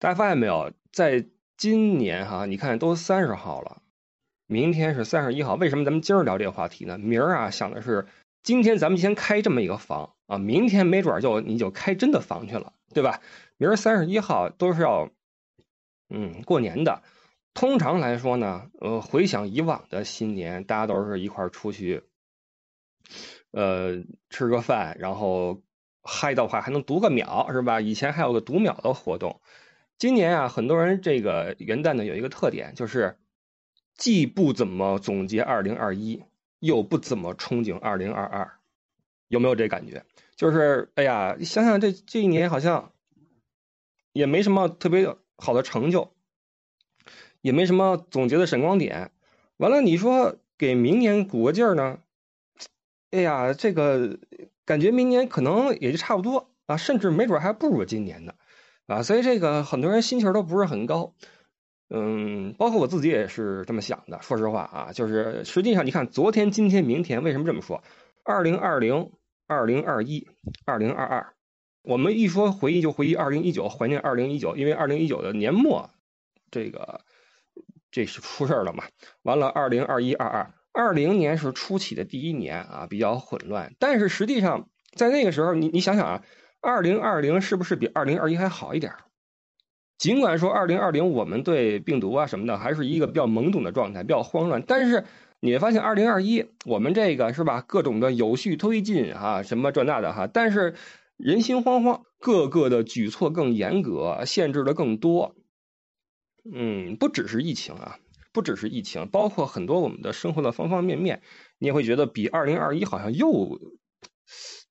大家发现没有，在今年哈，你看都三十号了，明天是三十一号，为什么咱们今儿聊这个话题呢？明儿啊，想的是今天咱们先开这么一个房啊，明天没准就你就开真的房去了，对吧？明儿三十一号都是要嗯过年的。通常来说呢，呃，回想以往的新年，大家都是一块出去，呃，吃个饭，然后嗨的话还能读个秒，是吧？以前还有个读秒的活动。今年啊，很多人这个元旦呢有一个特点，就是既不怎么总结二零二一，又不怎么憧憬二零二二，有没有这感觉？就是哎呀，想想这这一年好像也没什么特别好的成就。也没什么总结的闪光点，完了你说给明年鼓个劲儿呢？哎呀，这个感觉明年可能也就差不多啊，甚至没准还不如今年呢，啊，所以这个很多人心情都不是很高，嗯，包括我自己也是这么想的。说实话啊，就是实际上你看昨天、今天、明天，为什么这么说？二零二零、二零二一、二零二二，我们一说回忆就回忆二零一九，怀念二零一九，因为二零一九的年末这个。这是出事儿了嘛？完了，二零二一、二二、二零年是初起的第一年啊，比较混乱。但是实际上，在那个时候，你你想想啊，二零二零是不是比二零二一还好一点？尽管说二零二零我们对病毒啊什么的还是一个比较懵懂的状态，比较慌乱，但是你会发现二零二一我们这个是吧，各种的有序推进啊，什么这那的哈，但是人心惶惶，各个的举措更严格，限制的更多。嗯，不只是疫情啊，不只是疫情，包括很多我们的生活的方方面面，你也会觉得比二零二一好像又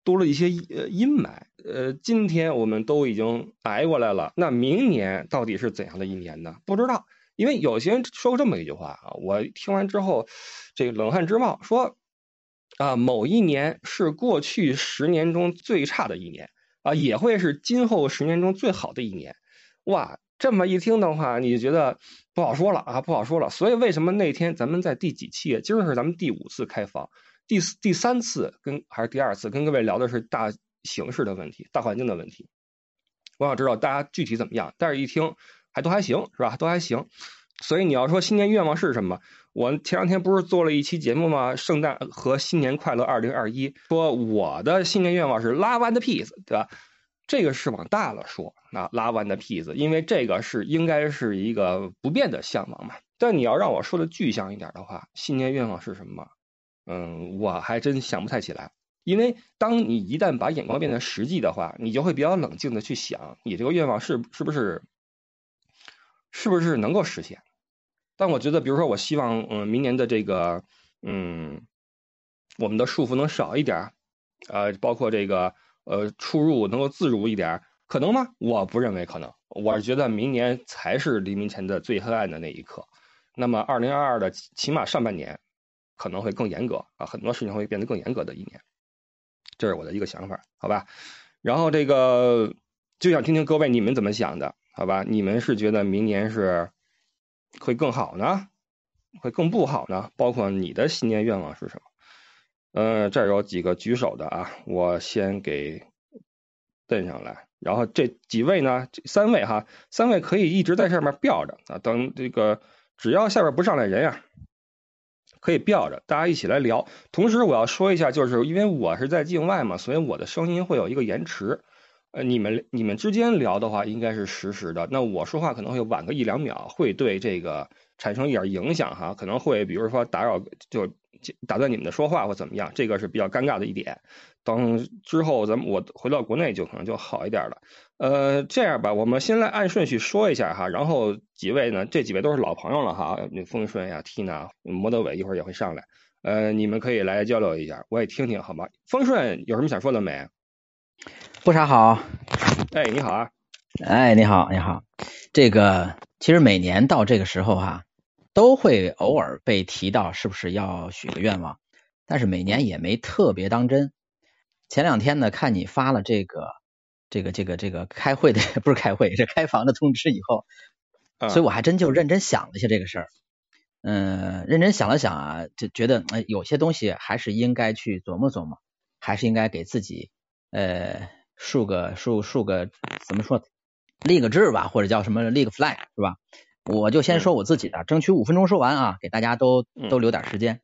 多了一些呃阴霾。呃，今天我们都已经挨过来了，那明年到底是怎样的一年呢？不知道，因为有些人说过这么一句话啊，我听完之后，这个冷汗直冒，说啊，某一年是过去十年中最差的一年啊，也会是今后十年中最好的一年，哇！这么一听的话，你就觉得不好说了啊，不好说了。所以为什么那天咱们在第几期？今儿是咱们第五次开房，第、第三次跟还是第二次跟各位聊的是大形势的问题、大环境的问题。我想知道大家具体怎么样，但是一听还都还行，是吧？都还行。所以你要说新年愿望是什么？我前两天不是做了一期节目吗？圣诞和新年快乐二零二一，说我的新年愿望是 Love and Peace，对吧？这个是往大了说，那拉完的坯子，因为这个是应该是一个不变的向往嘛。但你要让我说的具象一点的话，新年愿望是什么？嗯，我还真想不太起来。因为当你一旦把眼光变得实际的话，你就会比较冷静的去想，你这个愿望是是不是是不是能够实现？但我觉得，比如说，我希望，嗯，明年的这个，嗯，我们的束缚能少一点，呃，包括这个。呃，出入能够自如一点，可能吗？我不认为可能。我是觉得明年才是黎明前的最黑暗的那一刻。那么，二零二二的起码上半年可能会更严格啊，很多事情会变得更严格的一年。这是我的一个想法，好吧？然后这个就想听听各位你们怎么想的，好吧？你们是觉得明年是会更好呢，会更不好呢？包括你的新年愿望是什么？嗯，这儿有几个举手的啊，我先给登上来。然后这几位呢，三位哈，三位可以一直在上面吊着啊。等这个只要下边不上来人呀，可以吊着，大家一起来聊。同时我要说一下，就是因为我是在境外嘛，所以我的声音会有一个延迟。呃，你们你们之间聊的话应该是实时的，那我说话可能会晚个一两秒，会对这个产生一点影响哈，可能会比如说打扰就。打断你们的说话或怎么样，这个是比较尴尬的一点。等之后咱们我回到国内就可能就好一点了。呃，这样吧，我们先来按顺序说一下哈。然后几位呢，这几位都是老朋友了哈，那丰顺呀、Tina、摩德伟一会儿也会上来。呃，你们可以来交流一下，我也听听好吗？丰顺有什么想说的没？不啥好。哎，你好啊。哎，你好，你好。这个其实每年到这个时候哈。都会偶尔被提到，是不是要许个愿望？但是每年也没特别当真。前两天呢，看你发了这个、这个、这个、这个开会的，不是开会，是开房的通知以后，所以我还真就认真想了一下这个事儿。嗯，认真想了想啊，就觉得哎，有些东西还是应该去琢磨琢磨，还是应该给自己呃竖个竖竖个怎么说立个志吧，或者叫什么立个 flag 是吧？我就先说我自己的，争取五分钟说完啊，给大家都都留点时间。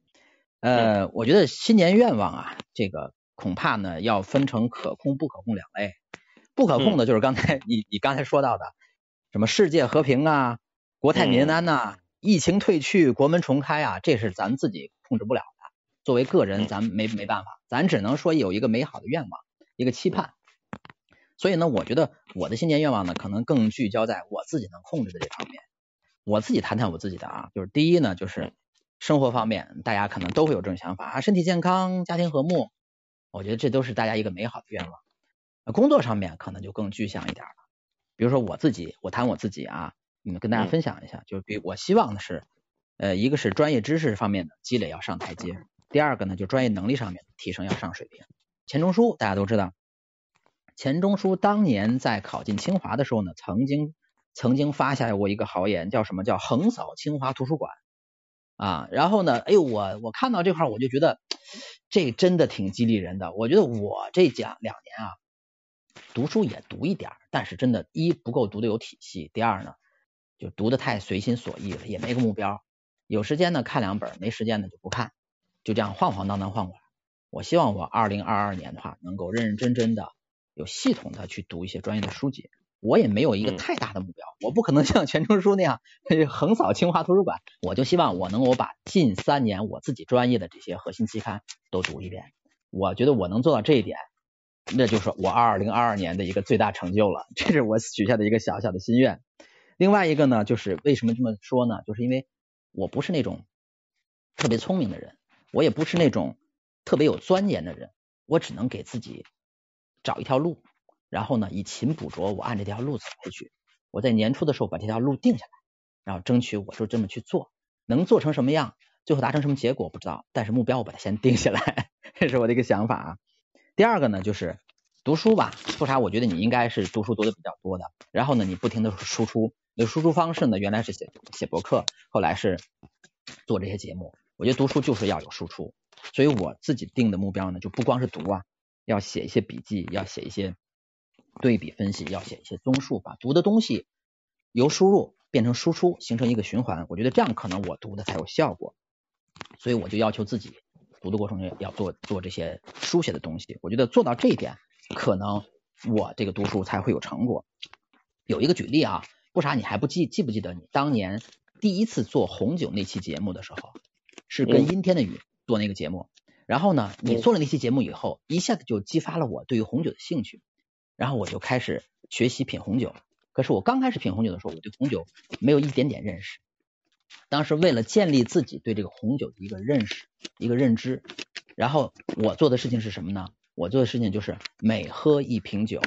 呃，我觉得新年愿望啊，这个恐怕呢要分成可控不可控两类。不可控的就是刚才你你刚才说到的，什么世界和平啊，国泰民安呐，疫情退去，国门重开啊，这是咱自己控制不了的。作为个人，咱没没办法，咱只能说有一个美好的愿望，一个期盼。所以呢，我觉得我的新年愿望呢，可能更聚焦在我自己能控制的这方面。我自己谈谈我自己的啊，就是第一呢，就是生活方面，大家可能都会有这种想法啊，身体健康，家庭和睦，我觉得这都是大家一个美好的愿望。工作上面可能就更具象一点了，比如说我自己，我谈我自己啊，嗯，跟大家分享一下，就是比我希望的是，呃，一个是专业知识方面的积累要上台阶，第二个呢，就专业能力上面提升要上水平。钱钟书大家都知道，钱钟书当年在考进清华的时候呢，曾经。曾经发下过一个豪言，叫什么叫横扫清华图书馆啊？然后呢，哎呦，我我看到这块我就觉得这真的挺激励人的。我觉得我这讲两年啊，读书也读一点，但是真的，一不够读的有体系，第二呢，就读的太随心所欲了，也没个目标。有时间呢看两本，没时间呢就不看，就这样晃晃荡荡晃过来。我希望我二零二二年的话，能够认认真真的、有系统的去读一些专业的书籍。我也没有一个太大的目标，我不可能像钱钟书那样横扫清华图书馆。我就希望我能够把近三年我自己专业的这些核心期刊都读一遍。我觉得我能做到这一点，那就是我二零二二年的一个最大成就了。这是我许下的一个小小的心愿。另外一个呢，就是为什么这么说呢？就是因为我不是那种特别聪明的人，我也不是那种特别有钻研的人，我只能给自己找一条路。然后呢，以勤补拙，我按这条路走下去。我在年初的时候把这条路定下来，然后争取我就这么去做，能做成什么样，最后达成什么结果不知道，但是目标我把它先定下来，这是我的一个想法啊。第二个呢，就是读书吧，说啥？我觉得你应该是读书读的比较多的。然后呢，你不停的输出，你的输出方式呢，原来是写写博客，后来是做这些节目。我觉得读书就是要有输出，所以我自己定的目标呢，就不光是读啊，要写一些笔记，要写一些。对比分析要写一些综述，把读的东西由输入变成输出，形成一个循环。我觉得这样可能我读的才有效果，所以我就要求自己读的过程中要做做这些书写的东西。我觉得做到这一点，可能我这个读书才会有成果。有一个举例啊，不啥，你还不记记不记得你当年第一次做红酒那期节目的时候，是跟阴天的雨做那个节目。然后呢，你做了那期节目以后，一下子就激发了我对于红酒的兴趣。然后我就开始学习品红酒，可是我刚开始品红酒的时候，我对红酒没有一点点认识。当时为了建立自己对这个红酒的一个认识、一个认知，然后我做的事情是什么呢？我做的事情就是每喝一瓶酒，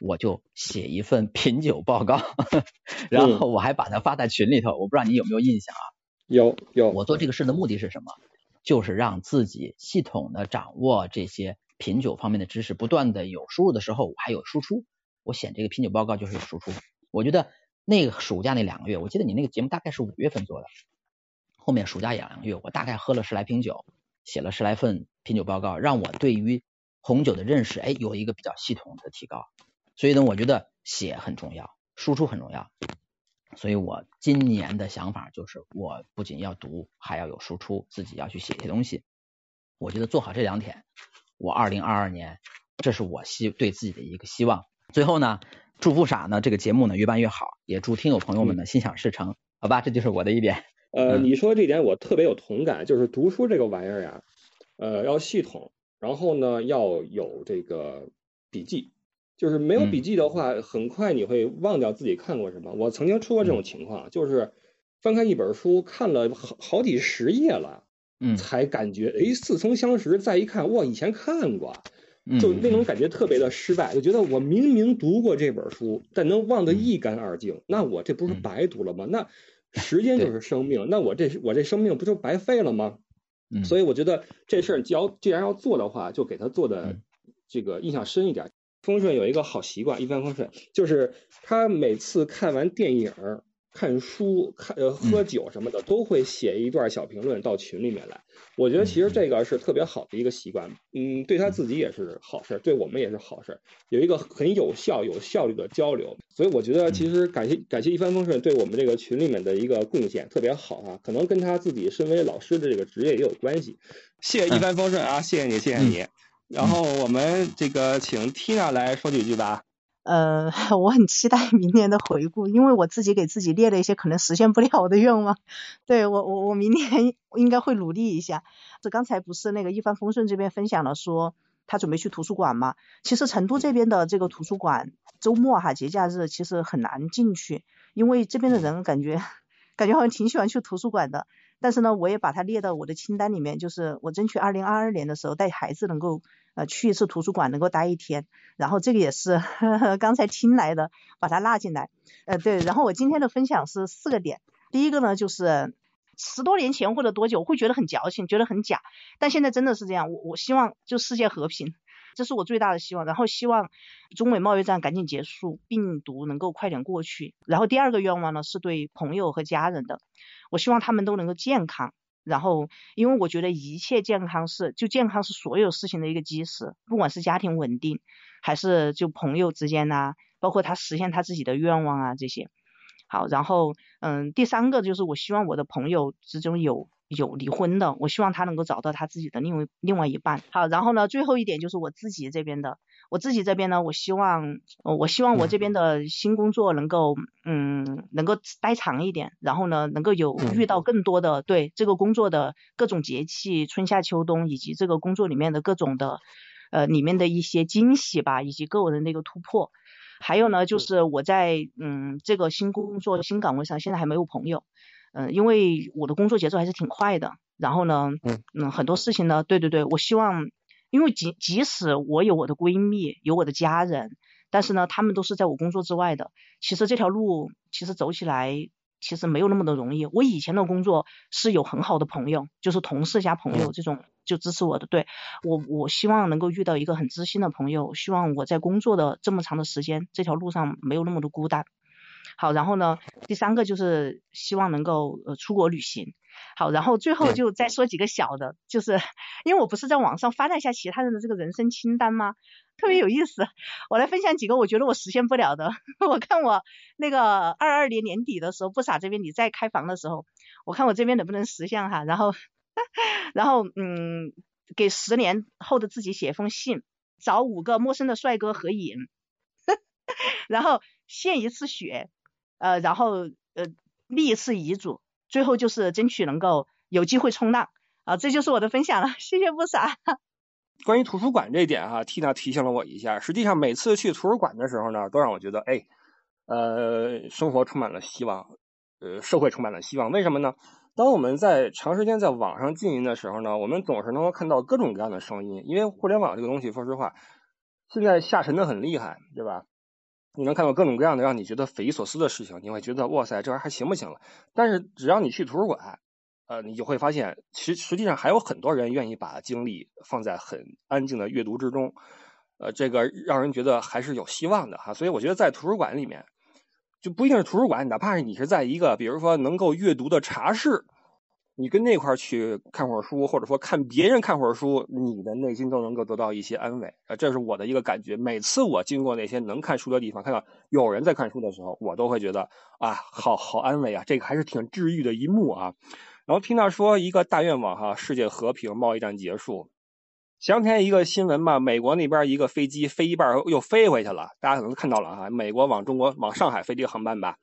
我就写一份品酒报告，然后我还把它发在群里头。我不知道你有没有印象啊？有有。我做这个事的目的是什么？就是让自己系统的掌握这些。品酒方面的知识不断的有输入的时候，我还有输出。我写这个品酒报告就是有输出。我觉得那个暑假那两个月，我记得你那个节目大概是五月份做的，后面暑假两个月，我大概喝了十来瓶酒，写了十来份品酒报告，让我对于红酒的认识，哎，有一个比较系统的提高。所以呢，我觉得写很重要，输出很重要。所以我今年的想法就是，我不仅要读，还要有输出，自己要去写一些东西。我觉得做好这两点。我二零二二年，这是我希对自己的一个希望。最后呢，祝福傻呢这个节目呢越办越好，也祝听友朋友们呢心想事成，好吧？这就是我的一点。呃，你说这点我特别有同感，就是读书这个玩意儿呀，呃，要系统，然后呢要有这个笔记，就是没有笔记的话，很快你会忘掉自己看过什么。我曾经出过这种情况，就是翻开一本书看了好好几十页了。嗯，才感觉哎，似曾相识。再一看，哇，以前看过，就那种感觉特别的失败，就觉得我明明读过这本书，但能忘得一干二净，那我这不是白读了吗？那时间就是生命，那我这我这生命不就白费了吗？所以我觉得这事儿，只要既然要做的话，就给他做的这个印象深一点。丰顺有一个好习惯，一帆风顺，就是他每次看完电影。看书、看呃喝酒什么的，都会写一段小评论到群里面来。我觉得其实这个是特别好的一个习惯，嗯，对他自己也是好事，对我们也是好事，有一个很有效、有效率的交流。所以我觉得其实感谢感谢一帆风顺对我们这个群里面的一个贡献特别好啊，可能跟他自己身为老师的这个职业也有关系。谢谢一帆风顺啊，谢谢你，谢谢你。然后我们这个请 Tina 来说几句吧。呃，我很期待 明年的回顾，因为我自己给自己列了一些可能实现不了的愿望。对我，我我明年应该会努力一下。这刚才不是那个一帆风顺这边分享了，说他准备去图书馆嘛？其实成都这边的这个图书馆，周末哈节假日其实很难进去，因为这边的人感觉感觉好像挺喜欢去图书馆的。但是呢，我也把它列到我的清单里面，就是我争取二零二二年的时候带孩子能够呃去一次图书馆，能够待一天。然后这个也是呵呵 刚才听来的，把它纳进来。呃，对。然后我今天的分享是四个点。第一个呢，就是十多年前或者多久我会觉得很矫情，觉得很假，但现在真的是这样。我我希望就世界和平，这是我最大的希望。然后希望中美贸易战赶紧结束，病毒能够快点过去。然后第二个愿望呢，是对朋友和家人的。我希望他们都能够健康，然后，因为我觉得一切健康是，就健康是所有事情的一个基石，不管是家庭稳定，还是就朋友之间呐，包括他实现他自己的愿望啊这些。好，然后，嗯，第三个就是我希望我的朋友之中有有离婚的，我希望他能够找到他自己的另外另外一半。好，然后呢，最后一点就是我自己这边的。我自己这边呢，我希望，我希望我这边的新工作能够，嗯，能够待长一点，然后呢，能够有遇到更多的对这个工作的各种节气，春夏秋冬，以及这个工作里面的各种的，呃，里面的一些惊喜吧，以及个人的一个突破。还有呢，就是我在，嗯，这个新工作新岗位上，现在还没有朋友，嗯，因为我的工作节奏还是挺快的，然后呢，嗯，很多事情呢，对对对，我希望。因为即即使我有我的闺蜜，有我的家人，但是呢，他们都是在我工作之外的。其实这条路其实走起来其实没有那么的容易。我以前的工作是有很好的朋友，就是同事加朋友这种就支持我的。对我，我希望能够遇到一个很知心的朋友，希望我在工作的这么长的时间，这条路上没有那么的孤单。好，然后呢，第三个就是希望能够呃出国旅行。好，然后最后就再说几个小的，就是因为我不是在网上翻了一下其他人的这个人生清单吗？特别有意思，我来分享几个我觉得我实现不了的。我看我那个二二年年底的时候，不傻这边你在开房的时候，我看我这边能不能实现哈。然后，然后嗯，给十年后的自己写封信，找五个陌生的帅哥合影，然后献一次血，呃，然后呃立一次遗嘱。最后就是争取能够有机会冲浪啊，这就是我的分享了，谢谢不傻。关于图书馆这一点哈，Tina 提醒了我一下。实际上每次去图书馆的时候呢，都让我觉得哎，呃，生活充满了希望，呃，社会充满了希望。为什么呢？当我们在长时间在网上经营的时候呢，我们总是能够看到各种各样的声音。因为互联网这个东西，说实话，现在下沉的很厉害，对吧？你能看到各种各样的让你觉得匪夷所思的事情，你会觉得哇塞，这玩意儿还行不行了？但是只要你去图书馆，呃，你就会发现，其实实际上还有很多人愿意把精力放在很安静的阅读之中，呃，这个让人觉得还是有希望的哈。所以我觉得在图书馆里面，就不一定是图书馆，哪怕是你是在一个比如说能够阅读的茶室。你跟那块去看会儿书，或者说看别人看会儿书，你的内心都能够得到一些安慰啊，这是我的一个感觉。每次我经过那些能看书的地方，看到有人在看书的时候，我都会觉得啊，好好安慰啊，这个还是挺治愈的一幕啊。然后听到说一个大愿望哈，世界和平，贸易战结束。前两天一个新闻吧，美国那边一个飞机飞一半又飞回去了，大家可能看到了哈，美国往中国往上海飞这个航班吧，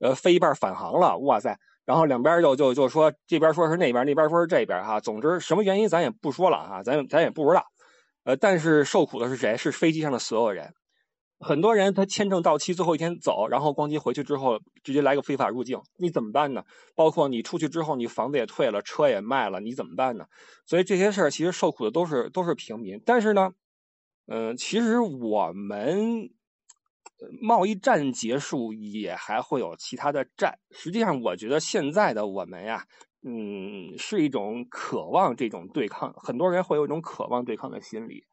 呃，飞一半返航了，哇塞！然后两边就就就说这边说是那边，那边说是这边哈。总之什么原因咱也不说了哈，咱咱也不知道。呃，但是受苦的是谁？是飞机上的所有人。很多人他签证到期最后一天走，然后光机回去之后直接来个非法入境，你怎么办呢？包括你出去之后，你房子也退了，车也卖了，你怎么办呢？所以这些事儿其实受苦的都是都是平民。但是呢，嗯，其实我们。贸易战结束也还会有其他的战。实际上，我觉得现在的我们呀，嗯，是一种渴望这种对抗。很多人会有一种渴望对抗的心理。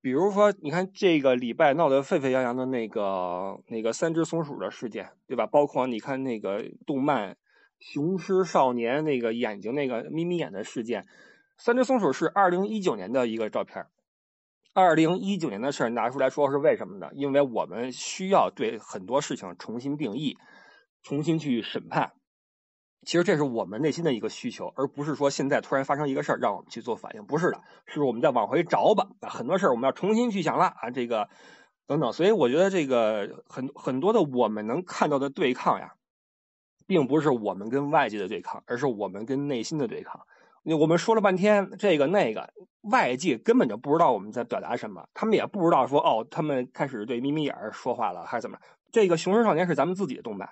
比如说，你看这个礼拜闹得沸沸扬扬的那个那个三只松鼠的事件，对吧？包括你看那个动漫《雄狮少年》那个眼睛那个眯眯眼的事件，三只松鼠是二零一九年的一个照片。二零一九年的事拿出来说是为什么呢？因为我们需要对很多事情重新定义，重新去审判。其实这是我们内心的一个需求，而不是说现在突然发生一个事儿让我们去做反应，不是的，是我们再往回找吧。很多事儿我们要重新去想了啊，这个等等。所以我觉得这个很很多的我们能看到的对抗呀，并不是我们跟外界的对抗，而是我们跟内心的对抗。我们说了半天这个那个，外界根本就不知道我们在表达什么，他们也不知道说哦，他们开始对眯眯眼说话了还是怎么？这个《雄狮少年》是咱们自己的动漫，《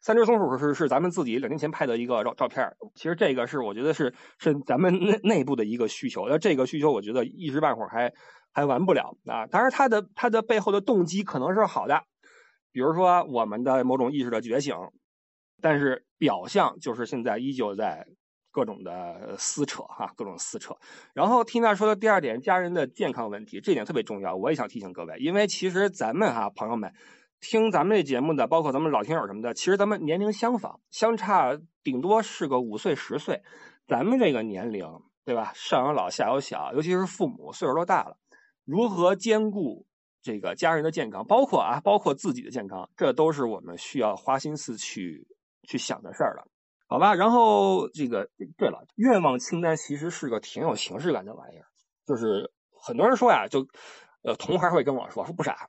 三只松鼠》是是咱们自己两年前拍的一个照照片。其实这个是我觉得是是咱们内内部的一个需求，那这个需求我觉得一时半会儿还还完不了啊。当然，它的它的背后的动机可能是好的，比如说我们的某种意识的觉醒，但是表象就是现在依旧在。各种的撕扯哈，各种撕扯。然后缇娜说的第二点，家人的健康问题，这点特别重要。我也想提醒各位，因为其实咱们哈朋友们听咱们这节目的，包括咱们老听友什么的，其实咱们年龄相仿，相差顶多是个五岁十岁。咱们这个年龄，对吧？上有老下有小，尤其是父母岁数都大了，如何兼顾这个家人的健康，包括啊，包括自己的健康，这都是我们需要花心思去去想的事儿了。好吧，然后这个对了，愿望清单其实是个挺有形式感的玩意儿。就是很多人说呀，就呃，同行会跟我说说不傻，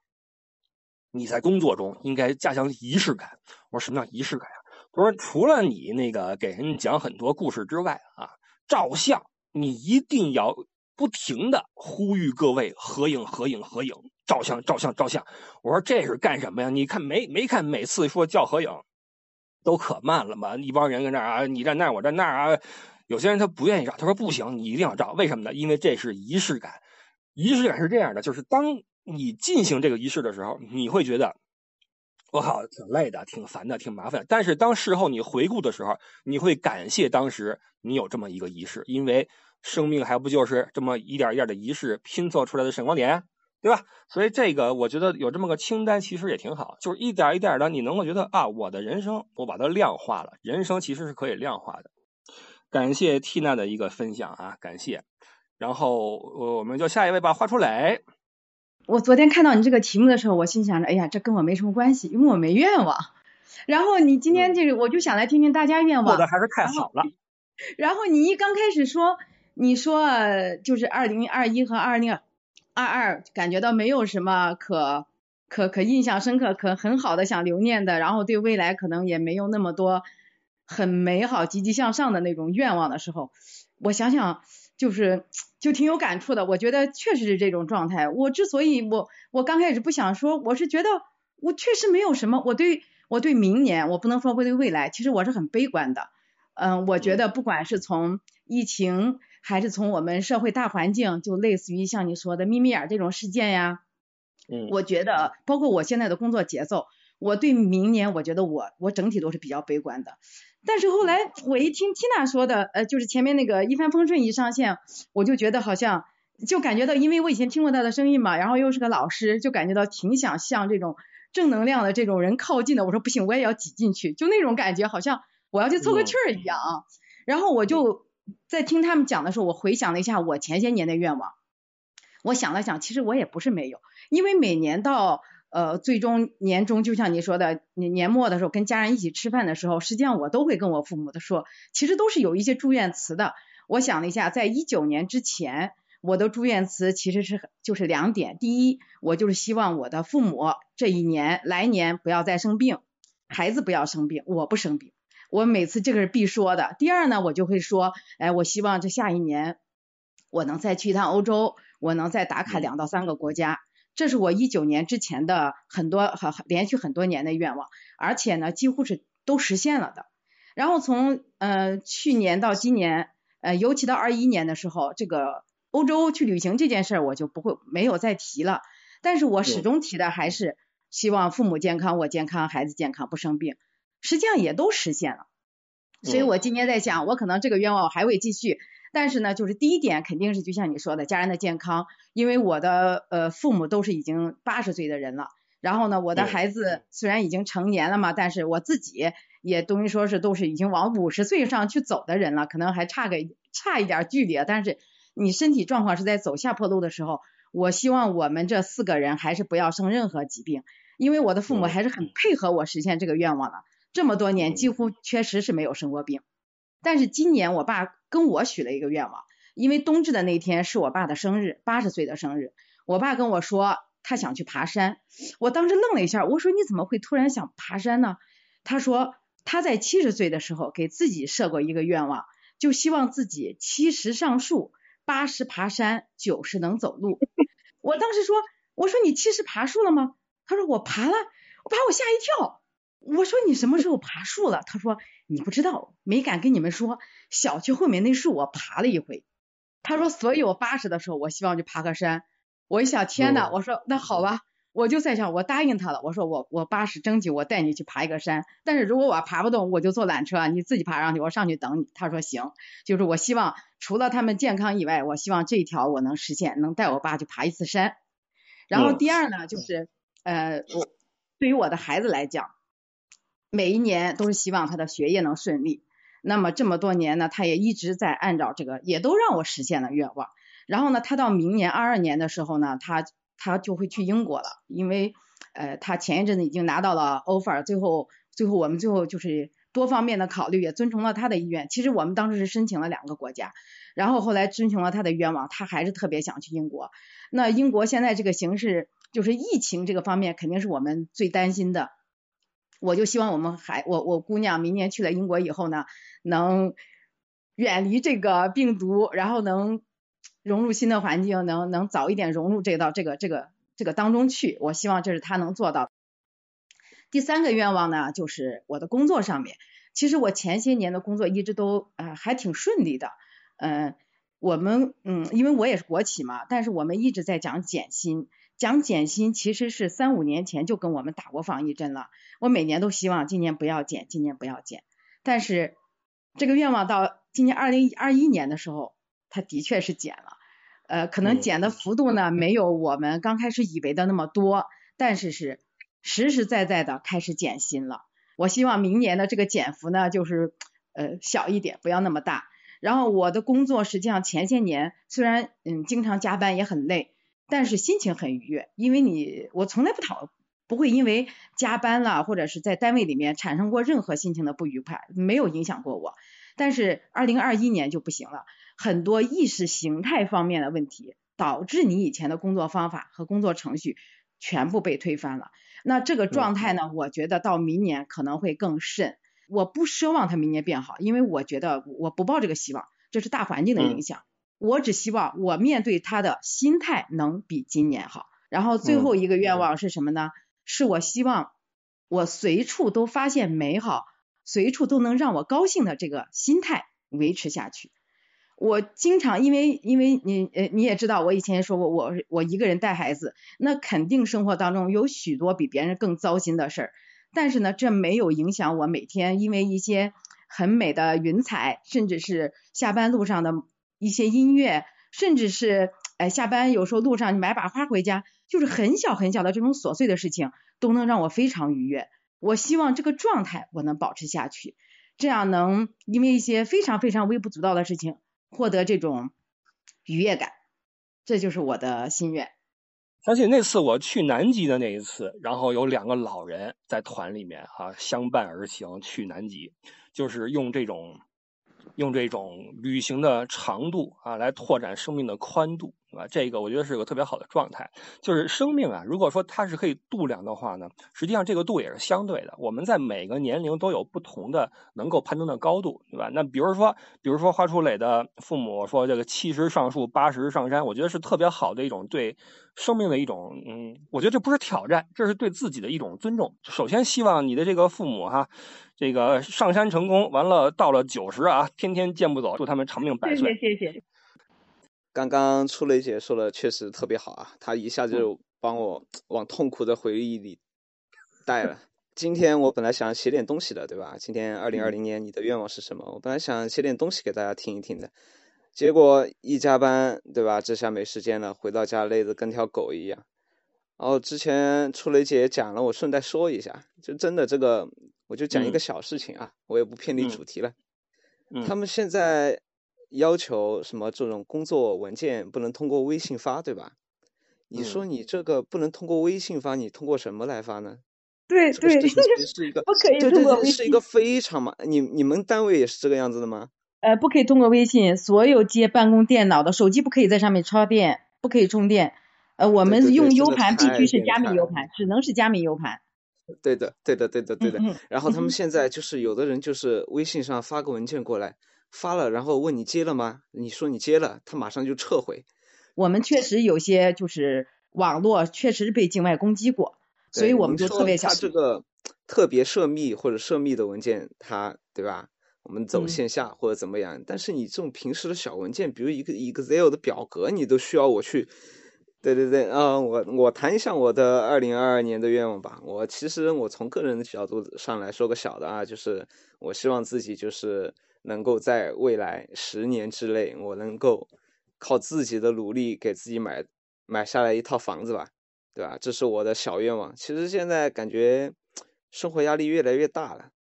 你在工作中应该加强仪式感。我说什么叫仪式感啊？他说除了你那个给人讲很多故事之外啊，照相你一定要不停的呼吁各位合影合影合影，照相照相照相。我说这是干什么呀？你看没没看每次说叫合影。都可慢了嘛！一帮人跟那儿啊，你站那儿，我站那儿啊。有些人他不愿意照，他说不行，你一定要照。为什么呢？因为这是仪式感。仪式感是这样的，就是当你进行这个仪式的时候，你会觉得我靠，挺累的，挺烦的，挺麻烦。但是当事后你回顾的时候，你会感谢当时你有这么一个仪式，因为生命还不就是这么一点一点的仪式拼凑出来的闪光点。对吧？所以这个我觉得有这么个清单，其实也挺好。就是一点一点的，你能够觉得啊，我的人生我把它量化了，人生其实是可以量化的。感谢缇娜的一个分享啊，感谢。然后我们就下一位吧，画出来。我昨天看到你这个题目的时候，我心想着，哎呀，这跟我没什么关系，因为我没愿望。然后你今天这个，我就想来听听大家愿望。过的还是太好了。然后你一刚开始说，你说就是二零二一和二零。二二感觉到没有什么可可可印象深刻、可很好的想留念的，然后对未来可能也没有那么多很美好、积极向上的那种愿望的时候，我想想就是就挺有感触的。我觉得确实是这种状态。我之所以我我刚开始不想说，我是觉得我确实没有什么。我对我对明年，我不能说会对未来，其实我是很悲观的。嗯，我觉得不管是从疫情。还是从我们社会大环境，就类似于像你说的眯眯眼这种事件呀，嗯，我觉得包括我现在的工作节奏，我对明年我觉得我我整体都是比较悲观的。但是后来我一听 Tina 说的，呃，就是前面那个一帆风顺一上线，我就觉得好像就感觉到，因为我以前听过他的声音嘛，然后又是个老师，就感觉到挺想向这种正能量的这种人靠近的。我说不行，我也要挤进去，就那种感觉，好像我要去凑个气儿一样啊。然后我就。在听他们讲的时候，我回想了一下我前些年的愿望。我想了想，其实我也不是没有，因为每年到呃最终年终，就像你说的年年末的时候，跟家人一起吃饭的时候，实际上我都会跟我父母的说，其实都是有一些祝愿词的。我想了一下，在一九年之前，我的祝愿词其实是就是两点：第一，我就是希望我的父母这一年来年不要再生病，孩子不要生病，我不生病。我每次这个是必说的。第二呢，我就会说，哎，我希望这下一年我能再去一趟欧洲，我能再打卡两到三个国家。这是我一九年之前的很多很连续很多年的愿望，而且呢，几乎是都实现了的。然后从呃去年到今年，呃，尤其到二一年的时候，这个欧洲去旅行这件事儿，我就不会没有再提了。但是我始终提的还是希望父母健康，我健康，孩子健康，不生病。实际上也都实现了，所以我今年在想，我可能这个愿望我还会继续。但是呢，就是第一点肯定是就像你说的，家人的健康，因为我的呃父母都是已经八十岁的人了，然后呢，我的孩子虽然已经成年了嘛，但是我自己也等于说是都是已经往五十岁上去走的人了，可能还差个差一点距离，但是你身体状况是在走下坡路的时候，我希望我们这四个人还是不要生任何疾病，因为我的父母还是很配合我实现这个愿望的，这么多年几乎确实是没有生过病。但是今年我爸跟我许了一个愿望，因为冬至的那天是我爸的生日，八十岁的生日。我爸跟我说他想去爬山，我当时愣了一下，我说你怎么会突然想爬山呢？他说他在七十岁的时候给自己设过一个愿望，就希望自己七十上树，八十爬山，九十能走路。我当时说，我说你七十爬树了吗？他说我爬了，我把我吓一跳。我说你什么时候爬树了？他说你不知道，没敢跟你们说。小区后面那树我爬了一回。他说所以我八十的时候我希望去爬个山。我一想天呐，我说那好吧，我就在想我答应他了。我说我我八十争取我带你去爬一个山，但是如果我爬不动，我就坐缆车，你自己爬上去，我上去等你。他说行，就是我希望除了他们健康以外，我希望这一条我能实现，能带我爸去爬一次山。然后第二呢，就是呃我对于我的孩子来讲。每一年都是希望他的学业能顺利，那么这么多年呢，他也一直在按照这个，也都让我实现了愿望。然后呢，他到明年二二年的时候呢，他他就会去英国了，因为呃，他前一阵子已经拿到了 offer，最后最后我们最后就是多方面的考虑，也遵从了他的意愿。其实我们当时是申请了两个国家，然后后来遵从了他的愿望，他还是特别想去英国。那英国现在这个形势，就是疫情这个方面，肯定是我们最担心的。我就希望我们孩我我姑娘明年去了英国以后呢，能远离这个病毒，然后能融入新的环境，能能早一点融入这到这个这个这个当中去。我希望这是她能做到。第三个愿望呢，就是我的工作上面，其实我前些年的工作一直都呃还挺顺利的，嗯，我们嗯因为我也是国企嘛，但是我们一直在讲减薪。讲减薪其实是三五年前就跟我们打过防疫针了。我每年都希望今年不要减，今年不要减。但是这个愿望到今年二零二一年的时候，它的确是减了。呃，可能减的幅度呢没有我们刚开始以为的那么多，但是是实实在在的开始减薪了。我希望明年的这个减幅呢就是呃小一点，不要那么大。然后我的工作实际上前些年虽然嗯经常加班也很累。但是心情很愉悦，因为你我从来不讨不会因为加班了或者是在单位里面产生过任何心情的不愉快，没有影响过我。但是二零二一年就不行了，很多意识形态方面的问题导致你以前的工作方法和工作程序全部被推翻了。那这个状态呢，我觉得到明年可能会更甚。我不奢望它明年变好，因为我觉得我不抱这个希望，这是大环境的影响。我只希望我面对他的心态能比今年好。然后最后一个愿望是什么呢？是我希望我随处都发现美好，随处都能让我高兴的这个心态维持下去。我经常因为因为你呃你也知道，我以前说过，我我一个人带孩子，那肯定生活当中有许多比别人更糟心的事儿。但是呢，这没有影响我每天因为一些很美的云彩，甚至是下班路上的。一些音乐，甚至是哎下班有时候路上你买把花回家，就是很小很小的这种琐碎的事情，都能让我非常愉悦。我希望这个状态我能保持下去，这样能因为一些非常非常微不足道的事情获得这种愉悦感，这就是我的心愿。相信那次我去南极的那一次，然后有两个老人在团里面哈相伴而行去南极，就是用这种。用这种旅行的长度啊，来拓展生命的宽度。对吧？这个我觉得是个特别好的状态，就是生命啊，如果说它是可以度量的话呢，实际上这个度也是相对的。我们在每个年龄都有不同的能够攀登的高度，对吧？那比如说，比如说花初磊的父母说这个七十上树，八十上山，我觉得是特别好的一种对生命的一种，嗯，我觉得这不是挑战，这是对自己的一种尊重。首先希望你的这个父母哈，这个上山成功，完了到了九十啊，天天健步走，祝他们长命百岁。谢谢谢谢。刚刚初雷姐说的确实特别好啊，她一下就帮我往痛苦的回忆里带了。今天我本来想写点东西的，对吧？今天二零二零年你的愿望是什么？我本来想写点东西给大家听一听的，结果一加班，对吧？这下没时间了，回到家累得跟条狗一样。然后之前初雷姐讲了，我顺带说一下，就真的这个，我就讲一个小事情啊，我也不偏离主题了。他们现在要求什么这种工作文件不能通过微信发，对吧？你说你这个不能通过微信发，你通过什么来发呢？对对，这 是一个不可以通过微信，是一个非常嘛，你你们单位也是这个样子的吗？呃，不可以通过微信，所有接办公电脑的手机不可以在上面插电，不可以充电。呃，我们用 U 盘必须是加密 U 盘，只能是加密 U 盘。对的，对的，对的，对的。然后他们现在就是有的人就是微信上发个文件过来，发了，然后问你接了吗？你说你接了，他马上就撤回。我们确实有些就是网络确实被境外攻击过，所以我们就特别想。他这个特别涉密或者涉密的文件，他对吧？我们走线下或者怎么样，但是你这种平时的小文件，比如一个 Excel 的表格，你都需要我去。对对对，嗯，我我谈一下我的二零二二年的愿望吧。我其实我从个人的角度上来说个小的啊，就是我希望自己就是能够在未来十年之内，我能够靠自己的努力给自己买买下来一套房子吧，对吧？这是我的小愿望。其实现在感觉生活压力越来越大了。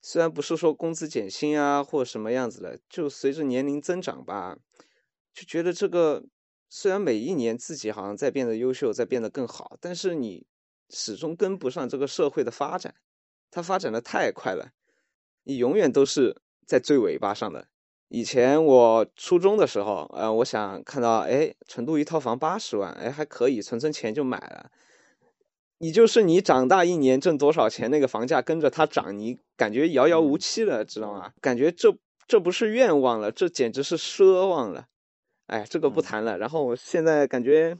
虽然不是说工资减薪啊，或什么样子的，就随着年龄增长吧，就觉得这个虽然每一年自己好像在变得优秀，在变得更好，但是你始终跟不上这个社会的发展，它发展的太快了，你永远都是在最尾巴上的。以前我初中的时候，呃，我想看到，哎，成都一套房八十万，哎，还可以，存存钱就买了。你就是你长大一年挣多少钱，那个房价跟着它涨，你感觉遥遥无期了，知道吗？感觉这这不是愿望了，这简直是奢望了。哎，这个不谈了。然后我现在感觉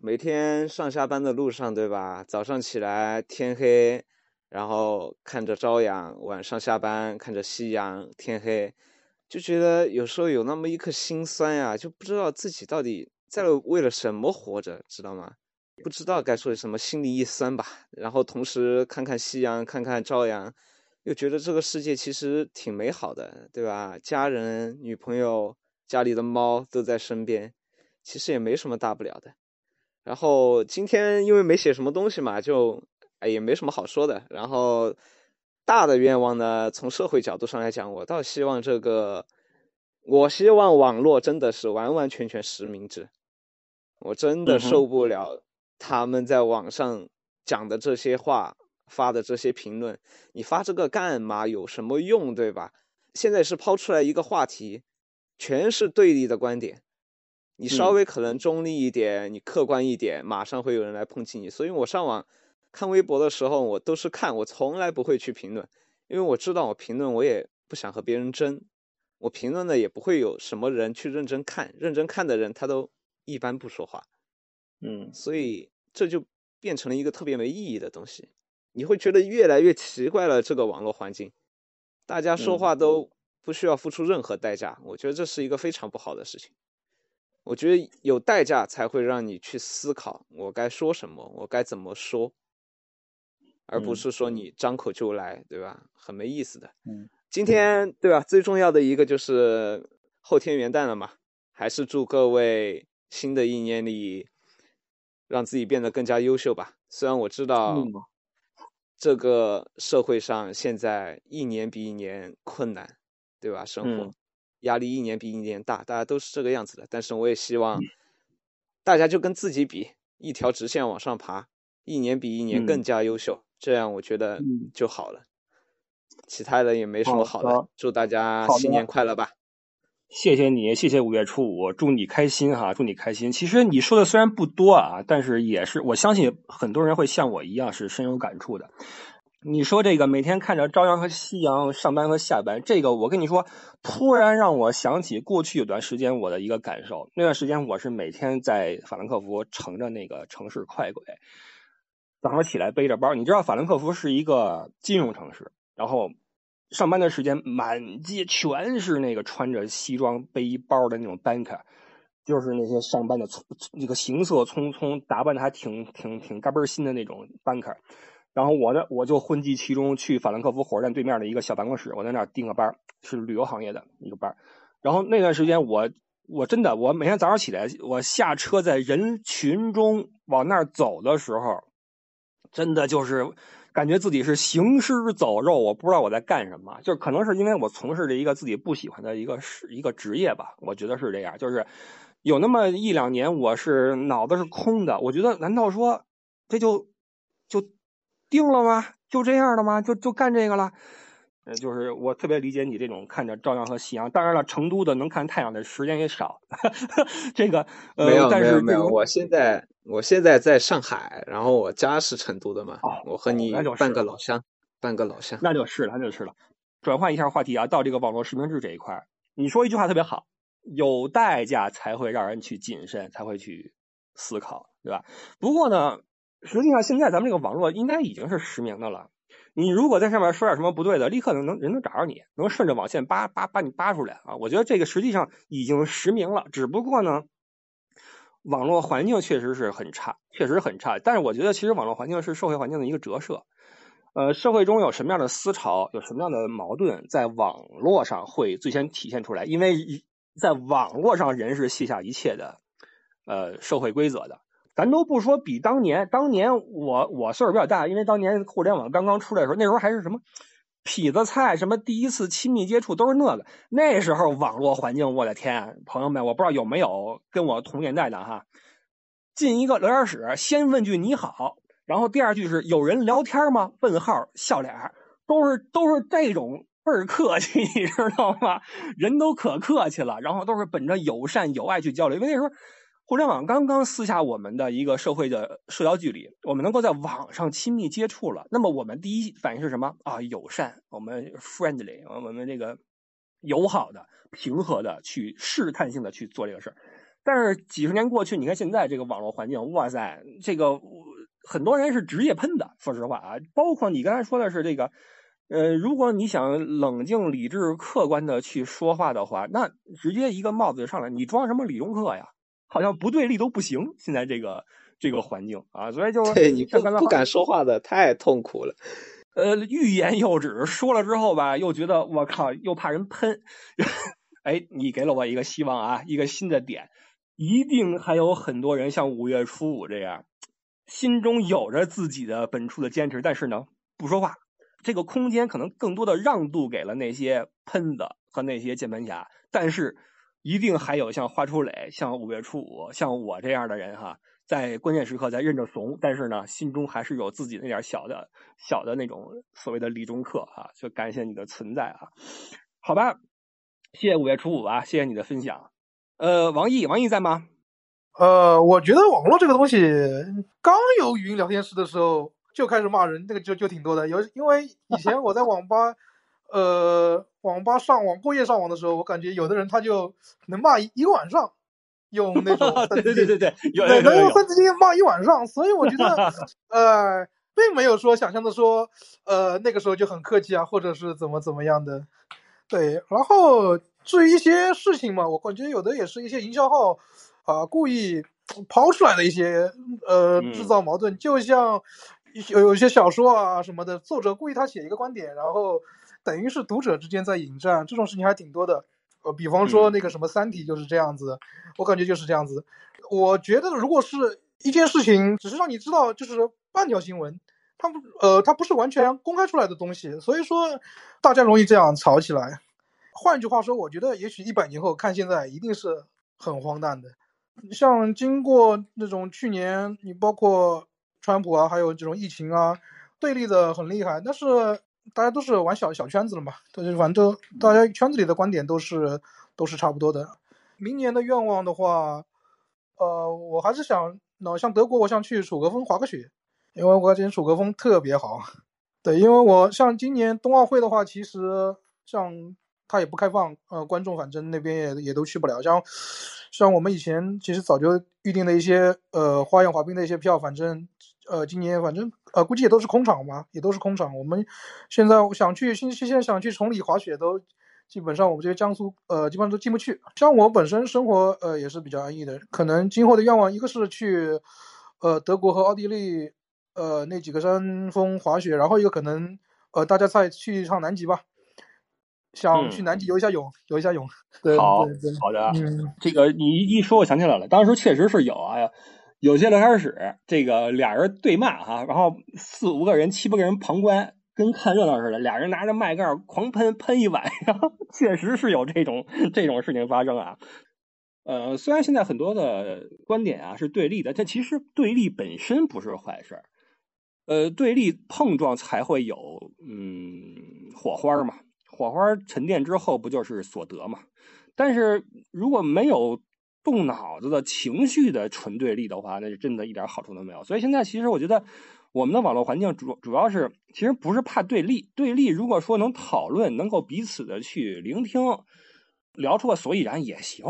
每天上下班的路上，对吧？早上起来天黑，然后看着朝阳；晚上下班看着夕阳，天黑，就觉得有时候有那么一颗心酸呀，就不知道自己到底在为了什么活着，知道吗？不知道该说什么，心里一酸吧。然后同时看看夕阳，看看朝阳，又觉得这个世界其实挺美好的，对吧？家人、女朋友、家里的猫都在身边，其实也没什么大不了的。然后今天因为没写什么东西嘛，就哎也没什么好说的。然后大的愿望呢，从社会角度上来讲，我倒希望这个，我希望网络真的是完完全全实名制，我真的受不了。他们在网上讲的这些话，发的这些评论，你发这个干嘛？有什么用，对吧？现在是抛出来一个话题，全是对立的观点，你稍微可能中立一点，你客观一点，马上会有人来抨击你。所以我上网看微博的时候，我都是看，我从来不会去评论，因为我知道我评论我也不想和别人争，我评论的也不会有什么人去认真看，认真看的人他都一般不说话。嗯，所以这就变成了一个特别没意义的东西，你会觉得越来越奇怪了。这个网络环境，大家说话都不需要付出任何代价，我觉得这是一个非常不好的事情。我觉得有代价才会让你去思考，我该说什么，我该怎么说，而不是说你张口就来，对吧？很没意思的。嗯，今天对吧？最重要的一个就是后天元旦了嘛，还是祝各位新的一年里。让自己变得更加优秀吧。虽然我知道，这个社会上现在一年比一年困难，对吧？生活压力一年比一年大，大家都是这个样子的。但是我也希望大家就跟自己比，一条直线往上爬，一年比一年更加优秀，这样我觉得就好了。其他的也没什么好的，祝大家新年快乐吧。谢谢你，谢谢五月初五，祝你开心哈，祝你开心。其实你说的虽然不多啊，但是也是我相信很多人会像我一样是深有感触的。你说这个每天看着朝阳和夕阳上班和下班，这个我跟你说，突然让我想起过去有段时间我的一个感受。那段时间我是每天在法兰克福乘着那个城市快轨，早上起来背着包。你知道法兰克福是一个金融城市，然后。上班的时间，满街全是那个穿着西装背一包的那种 banker，就是那些上班的匆那个行色匆匆、打扮的还挺挺挺嘎嘣新的那种 banker。然后我呢，我就混迹其中，去法兰克福火车站对面的一个小办公室，我在那儿订个班，是旅游行业的一个班。然后那段时间，我我真的，我每天早上起来，我下车在人群中往那儿走的时候，真的就是感觉自己是行尸走肉，我不知道我在干什么。就可能是因为我从事着一个自己不喜欢的一个是一个职业吧，我觉得是这样。就是有那么一两年，我是脑子是空的，我觉得难道说这就就定了吗？就这样的吗？就就干这个了？呃，就是我特别理解你这种看着朝阳和夕阳。当然了，成都的能看太阳的时间也少。这个呃，没有但是没有没有，我现在我现在在上海，然后我家是成都的嘛，哦我和你半个老乡，半个老乡。那就是了，那就是了。转换一下话题啊，到这个网络实名制这一块儿，你说一句话特别好，有代价才会让人去谨慎，才会去思考，对吧？不过呢，实际上现在咱们这个网络应该已经是实名的了。你如果在上面说点什么不对的，立刻能能人能找着你，能顺着网线扒扒把你扒出来啊！我觉得这个实际上已经实名了，只不过呢，网络环境确实是很差，确实很差。但是我觉得其实网络环境是社会环境的一个折射。呃，社会中有什么样的思潮，有什么样的矛盾，在网络上会最先体现出来，因为在网络上人是卸下一切的呃社会规则的。咱都不说比当年，当年我我岁数比较大，因为当年互联网刚刚出来的时候，那时候还是什么痞子菜，什么第一次亲密接触都是那个。那时候网络环境，我的天，朋友们，我不知道有没有跟我同年代的哈，进一个聊天室，先问句你好，然后第二句是有人聊天吗？问号笑脸，都是都是这种倍儿客气，你知道吗？人都可客气了，然后都是本着友善友爱去交流，因为那时候。互联网刚刚撕下我们的一个社会的社交距离，我们能够在网上亲密接触了。那么我们第一反应是什么啊？友善，我们 friendly，我们这个友好的、平和的去试探性的去做这个事儿。但是几十年过去，你看现在这个网络环境，哇塞，这个很多人是职业喷的。说实话啊，包括你刚才说的是这个，呃，如果你想冷静、理智、客观的去说话的话，那直接一个帽子就上来，你装什么理中客呀？好像不对立都不行，现在这个这个环境啊，所以就对你 不敢说话的太痛苦了。呃，欲言又止，说了之后吧，又觉得我靠，又怕人喷。哎，你给了我一个希望啊，一个新的点，一定还有很多人像五月初五这样，心中有着自己的本初的坚持，但是呢，不说话。这个空间可能更多的让渡给了那些喷子和那些键盘侠，但是。一定还有像花初磊、像五月初五、像我这样的人哈，在关键时刻在认着怂，但是呢，心中还是有自己那点小的、小的那种所谓的理中客啊，就感谢你的存在啊，好吧，谢谢五月初五啊，谢谢你的分享。呃，王毅，王毅在吗？呃，我觉得网络这个东西，刚有语音聊天室的时候就开始骂人，这个就就挺多的。有因为以前我在网吧。呃，网吧上网过夜上网的时候，我感觉有的人他就能骂一一个晚上，用那种对对对对对，能用三三字经骂一晚上，所以我觉得 呃，并没有说想象的说呃那个时候就很客气啊，或者是怎么怎么样的。对，然后至于一些事情嘛，我感觉有的也是一些营销号啊故意抛出来的一些呃制造矛盾，就像有有一些小说啊什么的，作者故意他写一个观点，然后。等于是读者之间在引战，这种事情还挺多的。呃，比方说那个什么《三体》就是这样子，我感觉就是这样子。我觉得如果是一件事情，只是让你知道就是半条新闻，它不呃它不是完全公开出来的东西，所以说大家容易这样吵起来。换句话说，我觉得也许一百年后看现在一定是很荒诞的。像经过那种去年，你包括川普啊，还有这种疫情啊，对立的很厉害，但是。大家都是玩小小圈子了嘛，都是反正大家圈子里的观点都是都是差不多的。明年的愿望的话，呃，我还是想，那像德国，我想去楚格峰滑个雪，因为我感觉楚格峰特别好。对，因为我像今年冬奥会的话，其实像它也不开放，呃，观众反正那边也也都去不了。像像我们以前其实早就预定的一些呃花样滑冰的一些票，反正。呃，今年反正呃，估计也都是空场嘛，也都是空场。我们现在想去，新现在想去崇礼滑雪，都基本上我们这些江苏呃，基本上都进不去。像我本身生活呃也是比较安逸的，可能今后的愿望一个是去呃德国和奥地利呃那几个山峰滑雪，然后一个可能呃大家再去一趟南极吧。想去南极游一下泳，游一下泳。对好对对，好的，嗯，这个你一一说，我想起来了，当时确实是有啊，有些聊天室这个俩人对骂哈，然后四五个人、七八个人旁观，跟看热闹似的，俩人拿着麦盖狂喷喷一晚上，确实是有这种这种事情发生啊。呃，虽然现在很多的观点啊是对立的，但其实对立本身不是坏事儿。呃，对立碰撞才会有嗯火花嘛，火花沉淀之后不就是所得嘛？但是如果没有动脑子的情绪的纯对立的话，那就真的一点好处都没有。所以现在其实我觉得我们的网络环境主主要是其实不是怕对立，对立如果说能讨论，能够彼此的去聆听，聊出个所以然也行。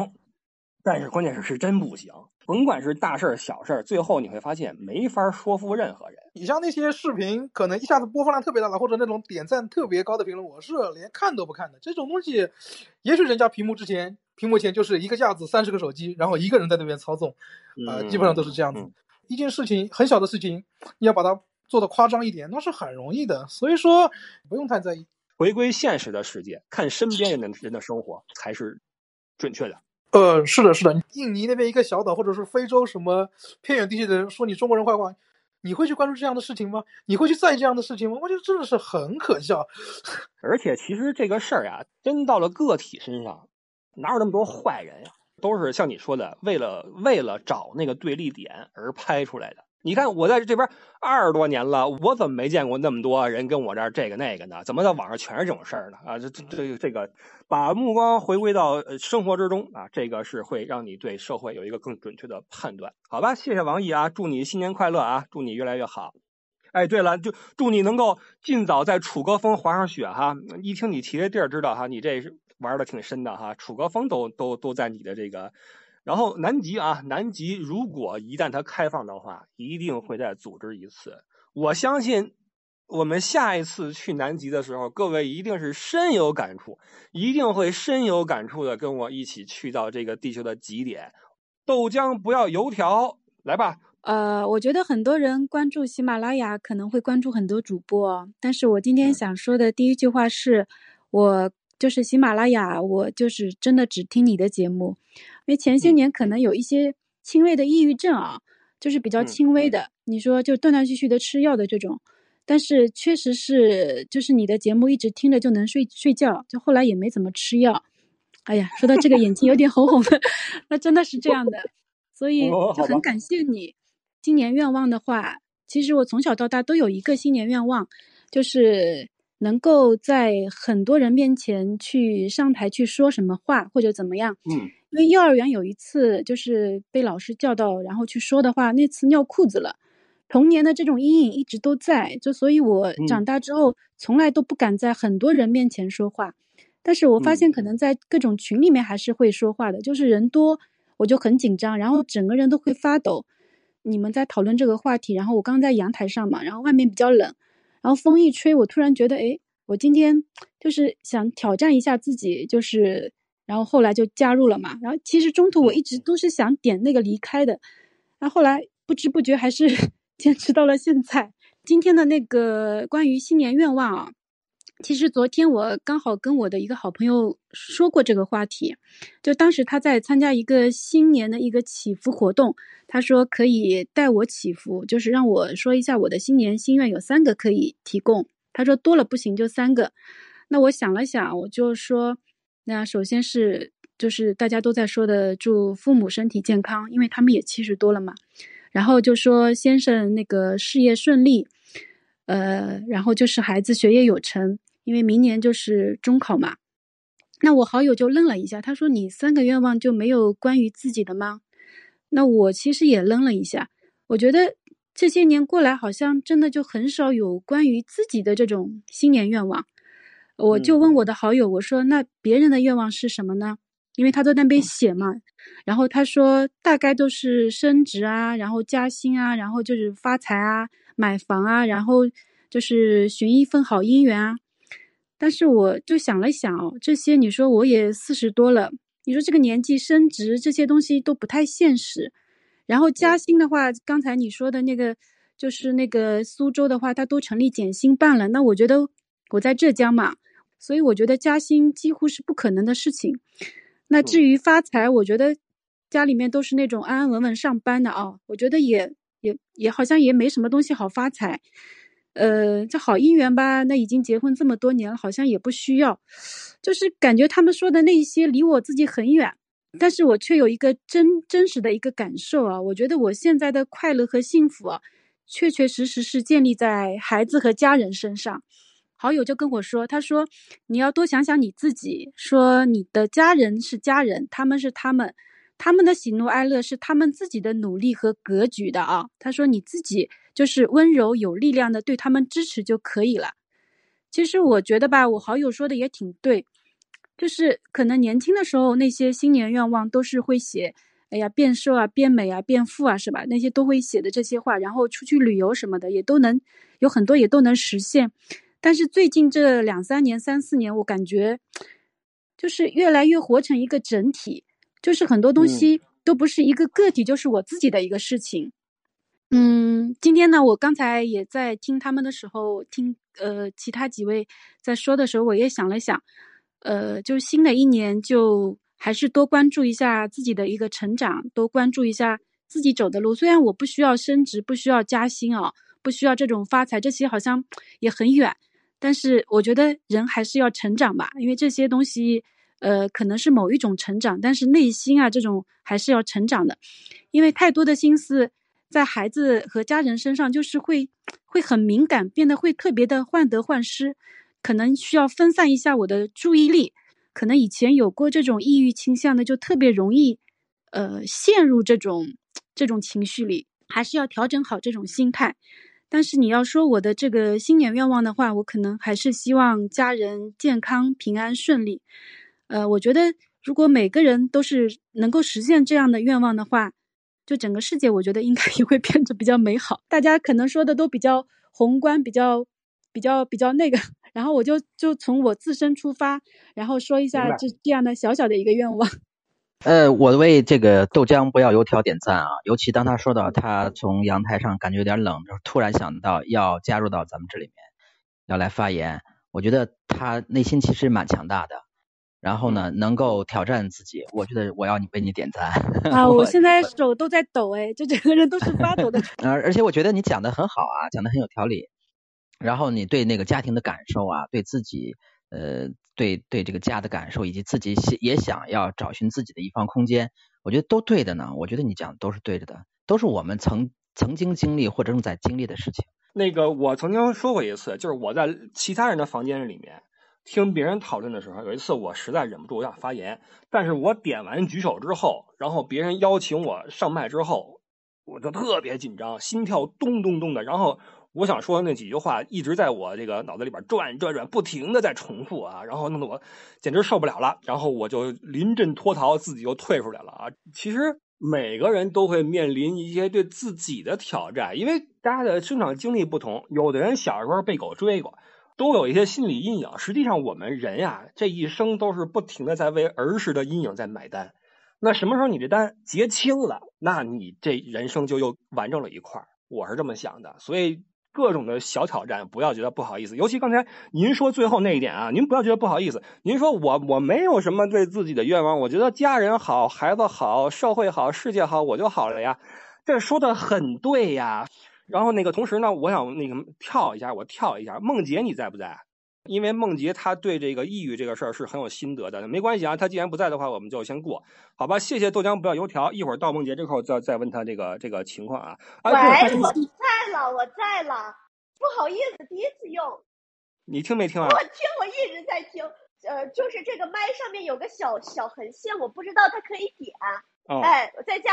但是关键是是真不行，甭管是大事儿小事儿，最后你会发现没法说服任何人。你像那些视频，可能一下子播放量特别大的，或者那种点赞特别高的评论，我是连看都不看的。这种东西，也许人家屏幕之前，屏幕前就是一个架子，三十个手机，然后一个人在那边操纵，啊、基本上都是这样子。嗯一件事情很小的事情，你要把它做的夸张一点，那是很容易的。所以说，不用太在意。回归现实的世界，看身边人的人的生活才是准确的。呃，是的，是的，印尼那边一个小岛，或者是非洲什么偏远地区的人说你中国人坏话，你会去关注这样的事情吗？你会去在意这样的事情吗？我觉得真的是很可笑。而且其实这个事儿呀，真到了个体身上，哪有那么多坏人呀？都是像你说的，为了为了找那个对立点而拍出来的。你看我在这边二十多年了，我怎么没见过那么多人跟我这儿这个那个呢？怎么在网上全是这种事儿呢？啊，这这这这个把目光回归到呃生活之中啊，这个是会让你对社会有一个更准确的判断，好吧？谢谢王毅啊，祝你新年快乐啊，祝你越来越好。哎，对了，就祝你能够尽早在楚歌峰滑上雪哈。一听你提这地儿，知道哈，你这是玩的挺深的哈。楚歌峰都都都在你的这个，然后南极啊，南极如果一旦它开放的话，一定会再组织一次。我相信我们下一次去南极的时候，各位一定是深有感触，一定会深有感触的跟我一起去到这个地球的极点。豆浆不要油条，来吧。呃，我觉得很多人关注喜马拉雅可能会关注很多主播，但是我今天想说的第一句话是，我就是喜马拉雅，我就是真的只听你的节目，因为前些年可能有一些轻微的抑郁症啊，就是比较轻微的，你说就断断续续的吃药的这种，但是确实是就是你的节目一直听着就能睡睡觉，就后来也没怎么吃药。哎呀，说到这个眼睛有点红红的，那真的是这样的，所以就很感谢你。新年愿望的话，其实我从小到大都有一个新年愿望，就是能够在很多人面前去上台去说什么话或者怎么样。嗯因为幼儿园有一次就是被老师叫到，然后去说的话，那次尿裤子了。童年的这种阴影一直都在，就所以我嗯长大之后从来都不敢在很多人面前说话。但是我发嗯现可能在各种群里面还是会说话的，就是人多我就很紧张，然后整个人都会发抖。你们在讨论这个话题，然后我刚在阳台上嘛，然后外面比较冷，然后风一吹，我突然觉得，哎，我今天就是想挑战一下自己，就是，然后后来就加入了嘛。然后其实中途我一直都是想点那个离开的，然后后来不知不觉还是 坚持到了现在。今天的那个关于新年愿望啊，其实昨天我刚好跟我的一个好朋友说过这个话题，就当时他在参加一个新年的一个祈福活动，他说可以带我祈福，就是让我说一下我的新年心愿有三个可以提供，他说多了不行就三个。那我想了想，我就说，那首先是就是大家都在说的祝父母身体健康，因为他们也七十多了嘛。然后就说先生那个事业顺利，呃，然后就是孩子学业有成，因为明年就是中考嘛。那我好友就愣了一下，他说：“你三个愿望就没有关于自己的吗？”那我其实也愣了一下，我觉得这些年过来，好像真的就很少有关于自己的这种新年愿望。我就问我的好友，我说：“那别人的愿望是什么呢？”因为他在那边写嘛，然后他说大概都是升职啊，然后加薪啊，然后就是发财啊，买房啊，然后就是寻一份好姻缘啊。但是我就想了想哦，这些你说我也四十多了，你说这个年纪升职这些东西都不太现实。然后加薪的话，刚才你说的那个就是那个苏州的话，它都成立减薪办了。那我觉得我在浙江嘛，所以我觉得加薪几乎是不可能的事情。那至于发财，我觉得家里面都是那种安安稳稳上班的啊，我觉得也也也好像也没什么东西好发财。呃，这好姻缘吧？那已经结婚这么多年了，好像也不需要。就是感觉他们说的那些离我自己很远，但是我却有一个真真实的一个感受啊。我觉得我现在的快乐和幸福啊，确确实实是建立在孩子和家人身上。好友就跟我说，他说你要多想想你自己，说你的家人是家人，他们是他们。他们的喜怒哀乐是他们自己的努力和格局的啊。他说：“你自己就是温柔有力量的，对他们支持就可以了。”其实我觉得吧，我好友说的也挺对，就是可能年轻的时候那些新年愿望都是会写，哎呀变瘦啊、变美啊、变富啊，是吧？那些都会写的这些话，然后出去旅游什么的也都能有很多也都能实现。但是最近这两三年、三四年，我感觉就是越来越活成一个整体。就是很多东西都不是一个个体，就是我自己的一个事情。嗯，今天呢，我刚才也在听他们的时候，听呃其他几位在说的时候，我也想了想，呃，就新的一年就还是多关注一下自己的一个成长，多关注一下自己走的路。虽然我不需要升职，不需要加薪啊，不需要这种发财，这些好像也很远，但是我觉得人还是要成长吧，因为这些东西。呃，可能是某一种成长，但是内心啊，这种还是要成长的，因为太多的心思在孩子和家人身上，就是会会很敏感，变得会特别的患得患失，可能需要分散一下我的注意力。可能以前有过这种抑郁倾向的，就特别容易呃陷入这种这种情绪里，还是要调整好这种心态。但是你要说我的这个新年愿望的话，我可能还是希望家人健康、平安、顺利。呃，我觉得如果每个人都是能够实现这样的愿望的话，就整个世界，我觉得应该也会变得比较美好。大家可能说的都比较宏观，比较比较比较那个，然后我就就从我自身出发，然后说一下这这样的小小的一个愿望。呃，我为这个豆浆不要油条点赞啊！尤其当他说到他从阳台上感觉有点冷，突然想到要加入到咱们这里面，要来发言，我觉得他内心其实蛮强大的。然后呢，能够挑战自己，我觉得我要你为你点赞啊！我现在手都在抖哎，就整个人都是发抖的。而而且我觉得你讲的很好啊，讲的很有条理。然后你对那个家庭的感受啊，对自己呃，对对这个家的感受，以及自己也想要找寻自己的一方空间，我觉得都对的呢。我觉得你讲的都是对着的，都是我们曾曾经经历或者正在经历的事情。那个我曾经说过一次，就是我在其他人的房间里面。听别人讨论的时候，有一次我实在忍不住，我想发言，但是我点完举手之后，然后别人邀请我上麦之后，我就特别紧张，心跳咚咚咚的，然后我想说的那几句话一直在我这个脑子里边转转转，不停的在重复啊，然后弄得我简直受不了了，然后我就临阵脱逃，自己就退出来了啊。其实每个人都会面临一些对自己的挑战，因为大家的生长经历不同，有的人小时候被狗追过。都有一些心理阴影。实际上，我们人呀，这一生都是不停的在为儿时的阴影在买单。那什么时候你这单结清了，那你这人生就又完整了一块儿我是这么想的。所以，各种的小挑战，不要觉得不好意思。尤其刚才您说最后那一点啊，您不要觉得不好意思。您说我我没有什么对自己的愿望，我觉得家人好，孩子好，社会好，世界好，我就好了呀。这说的很对呀。然后那个同时呢，我想那个跳一下，我跳一下。梦洁你在不在？因为梦洁她对这个抑郁这个事儿是很有心得的。没关系啊，她既然不在的话，我们就先过，好吧？谢谢豆浆不要油条。一会儿到梦洁这块再再问她这个这个情况啊。喂，我在了，我在了。不好意思，第一次用。你听没听啊？我听，我一直在听。呃，就是这个麦上面有个小小横线，我不知道它可以点。哦。哎，我在家。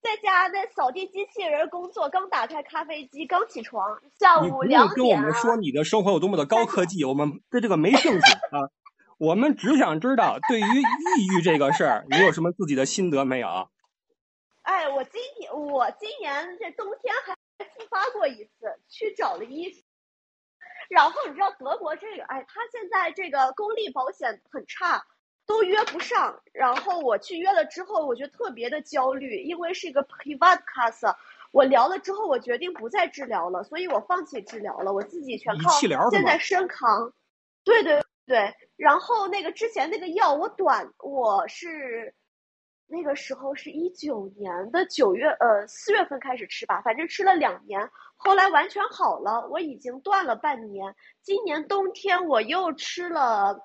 在家那扫地机器人工作，刚打开咖啡机，刚起床，下午两点。跟我们说你的生活有多么的 高科技，我们对这个没兴趣啊。我们只想知道，对于抑郁这个事儿，你有什么自己的心得没有？哎，我今年我今年这冬天还复发过一次，去找了医生。然后你知道德国这个，哎，他现在这个公立保险很差。都约不上，然后我去约了之后，我觉得特别的焦虑，因为是一个 private class，。我聊了之后，我决定不再治疗了，所以我放弃治疗了，我自己全靠现在身扛。对对对，然后那个之前那个药我短我是那个时候是一九年的九月呃四月份开始吃吧，反正吃了两年，后来完全好了，我已经断了半年。今年冬天我又吃了，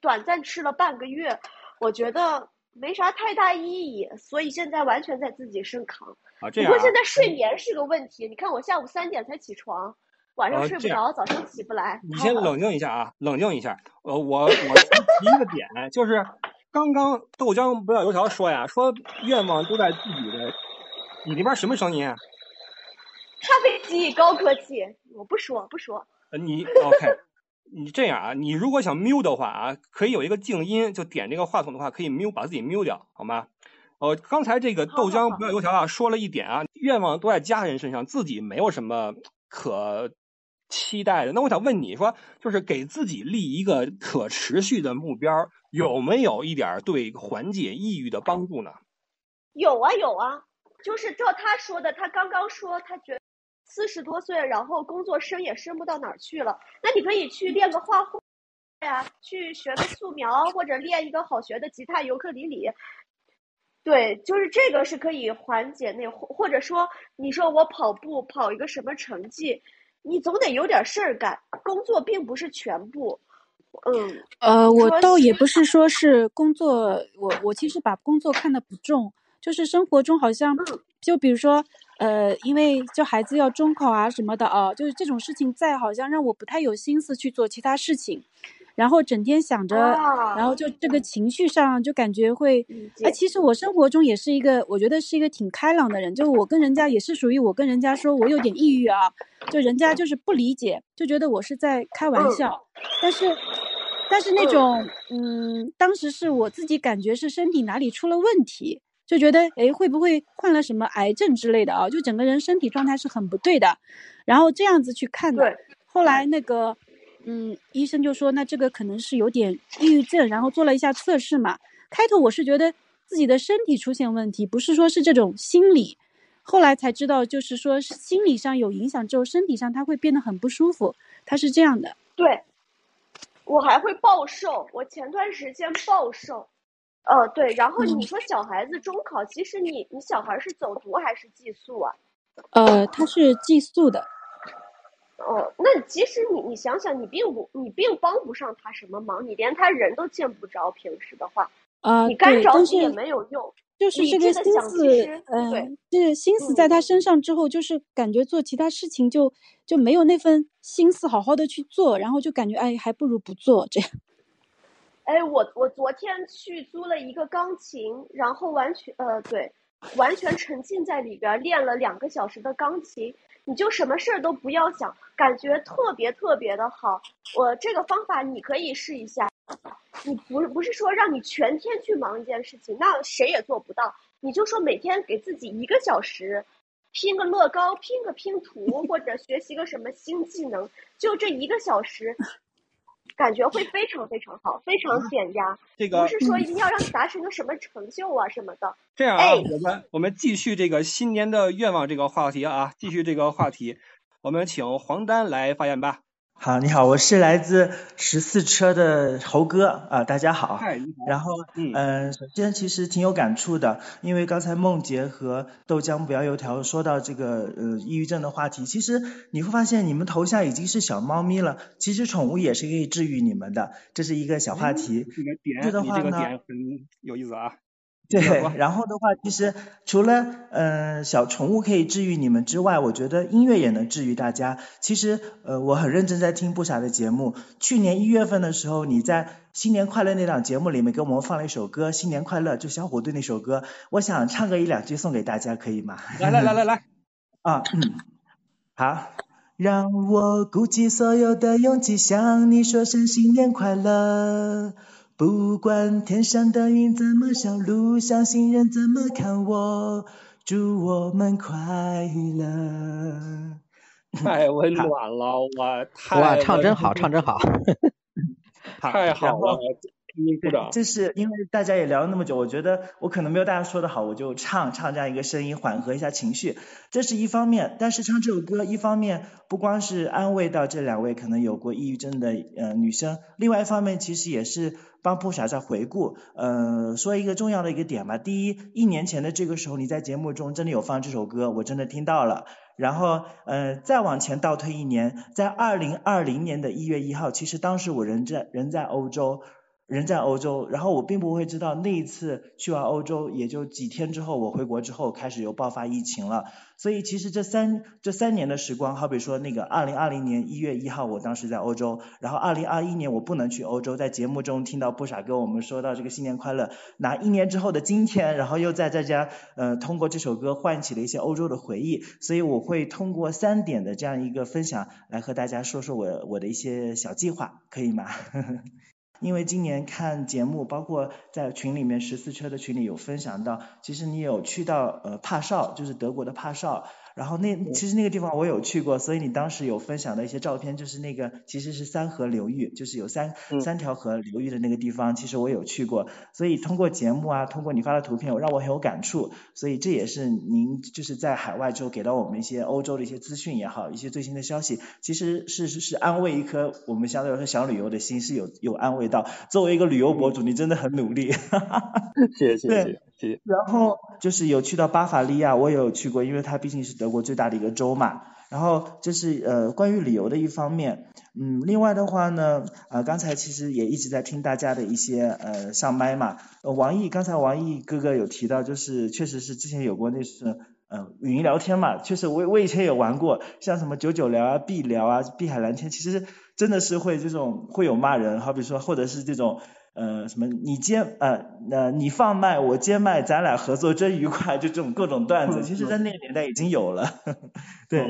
短暂吃了半个月，我觉得没啥太大意义，所以现在完全在自己身扛。啊，这样、啊。不过现在睡眠是个问题，你看我下午三点才起床，晚上睡不着，早上起不来。你先冷静一下啊，冷静一下。呃，我我提一个点，就是刚刚豆浆不要油条说呀，说愿望都在自己的。你那边什么声音？咖啡机，高科技。我不说，不说。呃，你 OK，你这样啊，你如果想 mute 的话啊，可以有一个静音，就点这个话筒的话，可以 mute 把自己 mute 掉，好吗？呃，刚才这个豆浆不要油条啊，说了一点啊，愿望都在家人身上，自己没有什么可期待的。那我想问你说，就是给自己立一个可持续的目标，有没有一点对缓解抑郁的帮助呢？有啊有啊，就是照他说的，他刚刚说他觉得四十多岁，然后工作升也升不到哪儿去了，那你可以去练个画画呀，去学个素描，或者练一个好学的吉他、尤克里里。对，就是这个是可以缓解那，或者说你说我跑步跑一个什么成绩，你总得有点事儿干，工作并不是全部。嗯，呃，我倒也不是说是工作，我我其实把工作看得不重，就是生活中好像，就比如说，呃，因为就孩子要中考啊什么的啊，就是这种事情在，好像让我不太有心思去做其他事情。然后整天想着，然后就这个情绪上就感觉会，哎，其实我生活中也是一个，我觉得是一个挺开朗的人。就我跟人家也是属于我跟人家说我有点抑郁啊，就人家就是不理解，就觉得我是在开玩笑。但是，但是那种，嗯，当时是我自己感觉是身体哪里出了问题，就觉得诶会不会患了什么癌症之类的啊？就整个人身体状态是很不对的，然后这样子去看的。后来那个。嗯，医生就说那这个可能是有点抑郁症，然后做了一下测试嘛。开头我是觉得自己的身体出现问题，不是说是这种心理。后来才知道，就是说心理上有影响之后，身体上他会变得很不舒服，他是这样的。对，我还会暴瘦，我前段时间暴瘦。呃，对，然后你说小孩子中考，其实你你小孩是走读还是寄宿啊？呃，他是寄宿的。哦，那其实你你想想，你并不你并帮不上他什么忙，你连他人都见不着，平时的话，啊，你干着急也没有用。就是这个心思，嗯，这心思在他身上之后，就是感觉做其他事情就就没有那份心思好好的去做，然后就感觉哎，还不如不做这样。哎，我我昨天去租了一个钢琴，然后完全呃对，完全沉浸在里边练了两个小时的钢琴。你就什么事儿都不要想，感觉特别特别的好。我这个方法你可以试一下。你不不是说让你全天去忙一件事情，那谁也做不到。你就说每天给自己一个小时，拼个乐高，拼个拼图，或者学习个什么新技能，就这一个小时。感觉会非常非常好，非常减压。这个不是说一定要让你达成个什么成就啊什么的。这样啊，我们我们继续这个新年的愿望这个话题啊，继续这个话题，我们请黄丹来发言吧。好，你好，我是来自十四车的猴哥啊，大家好。嗨，然后，嗯，首先其实挺有感触的，因为刚才梦洁和豆浆不要油条说到这个呃抑郁症的话题，其实你会发现你们头像已经是小猫咪了，其实宠物也是可以治愈你们的，这是一个小话题。这个点，很有意思啊。对，然后的话，其实除了嗯小宠物可以治愈你们之外，我觉得音乐也能治愈大家。其实呃我很认真在听不傻的节目。去年一月份的时候，你在新年快乐那档节目里面给我们放了一首歌《新年快乐》，就小虎队那首歌。我想唱个一两句送给大家，可以吗？来来来来来，啊，好，让我鼓起所有的勇气向你说声新年快乐。不管天上的云怎么笑，路上行人怎么看我，祝我们快乐。太温暖了，我太哇，唱真好，唱真好，太好了。对，这是因为大家也聊了那么久，我觉得我可能没有大家说的好，我就唱唱这样一个声音，缓和一下情绪，这是一方面。但是唱这首歌，一方面不光是安慰到这两位可能有过抑郁症的呃女生，另外一方面其实也是帮布傻在回顾，呃，说一个重要的一个点吧。第一，一年前的这个时候，你在节目中真的有放这首歌，我真的听到了。然后，呃，再往前倒退一年，在二零二零年的一月一号，其实当时我人在人在欧洲。人在欧洲，然后我并不会知道那一次去完欧洲，也就几天之后，我回国之后开始又爆发疫情了。所以其实这三这三年的时光，好比说那个二零二零年一月一号，我当时在欧洲，然后二零二一年我不能去欧洲，在节目中听到不傻跟我们说到这个新年快乐，那一年之后的今天，然后又在在家呃通过这首歌唤起了一些欧洲的回忆，所以我会通过三点的这样一个分享来和大家说说我我的一些小计划，可以吗？因为今年看节目，包括在群里面十四车的群里有分享到，其实你有去到呃帕绍，就是德国的帕绍。然后那其实那个地方我有去过，所以你当时有分享的一些照片，就是那个其实是三河流域，就是有三三条河流域的那个地方，其实我有去过。所以通过节目啊，通过你发的图片，我让我很有感触。所以这也是您就是在海外之后给到我们一些欧洲的一些资讯也好，一些最新的消息，其实是是是安慰一颗我们相对来说想旅游的心，是有有安慰到。作为一个旅游博主，你真的很努力。谢 谢谢谢。然后就是有去到巴伐利亚，我也有去过，因为它毕竟是德国最大的一个州嘛。然后这是呃关于旅游的一方面，嗯，另外的话呢，呃刚才其实也一直在听大家的一些呃上麦嘛。王毅刚才王毅哥哥有提到，就是确实是之前有过那是呃语音聊天嘛，确实我我以前也玩过，像什么九九聊啊、碧聊啊、碧海蓝天，其实真的是会这种会有骂人，好比说或者是这种。呃，什么你接呃呃你放麦我接麦，咱俩合作真愉快，就这种各种段子，其实在那个年代已经有了，对。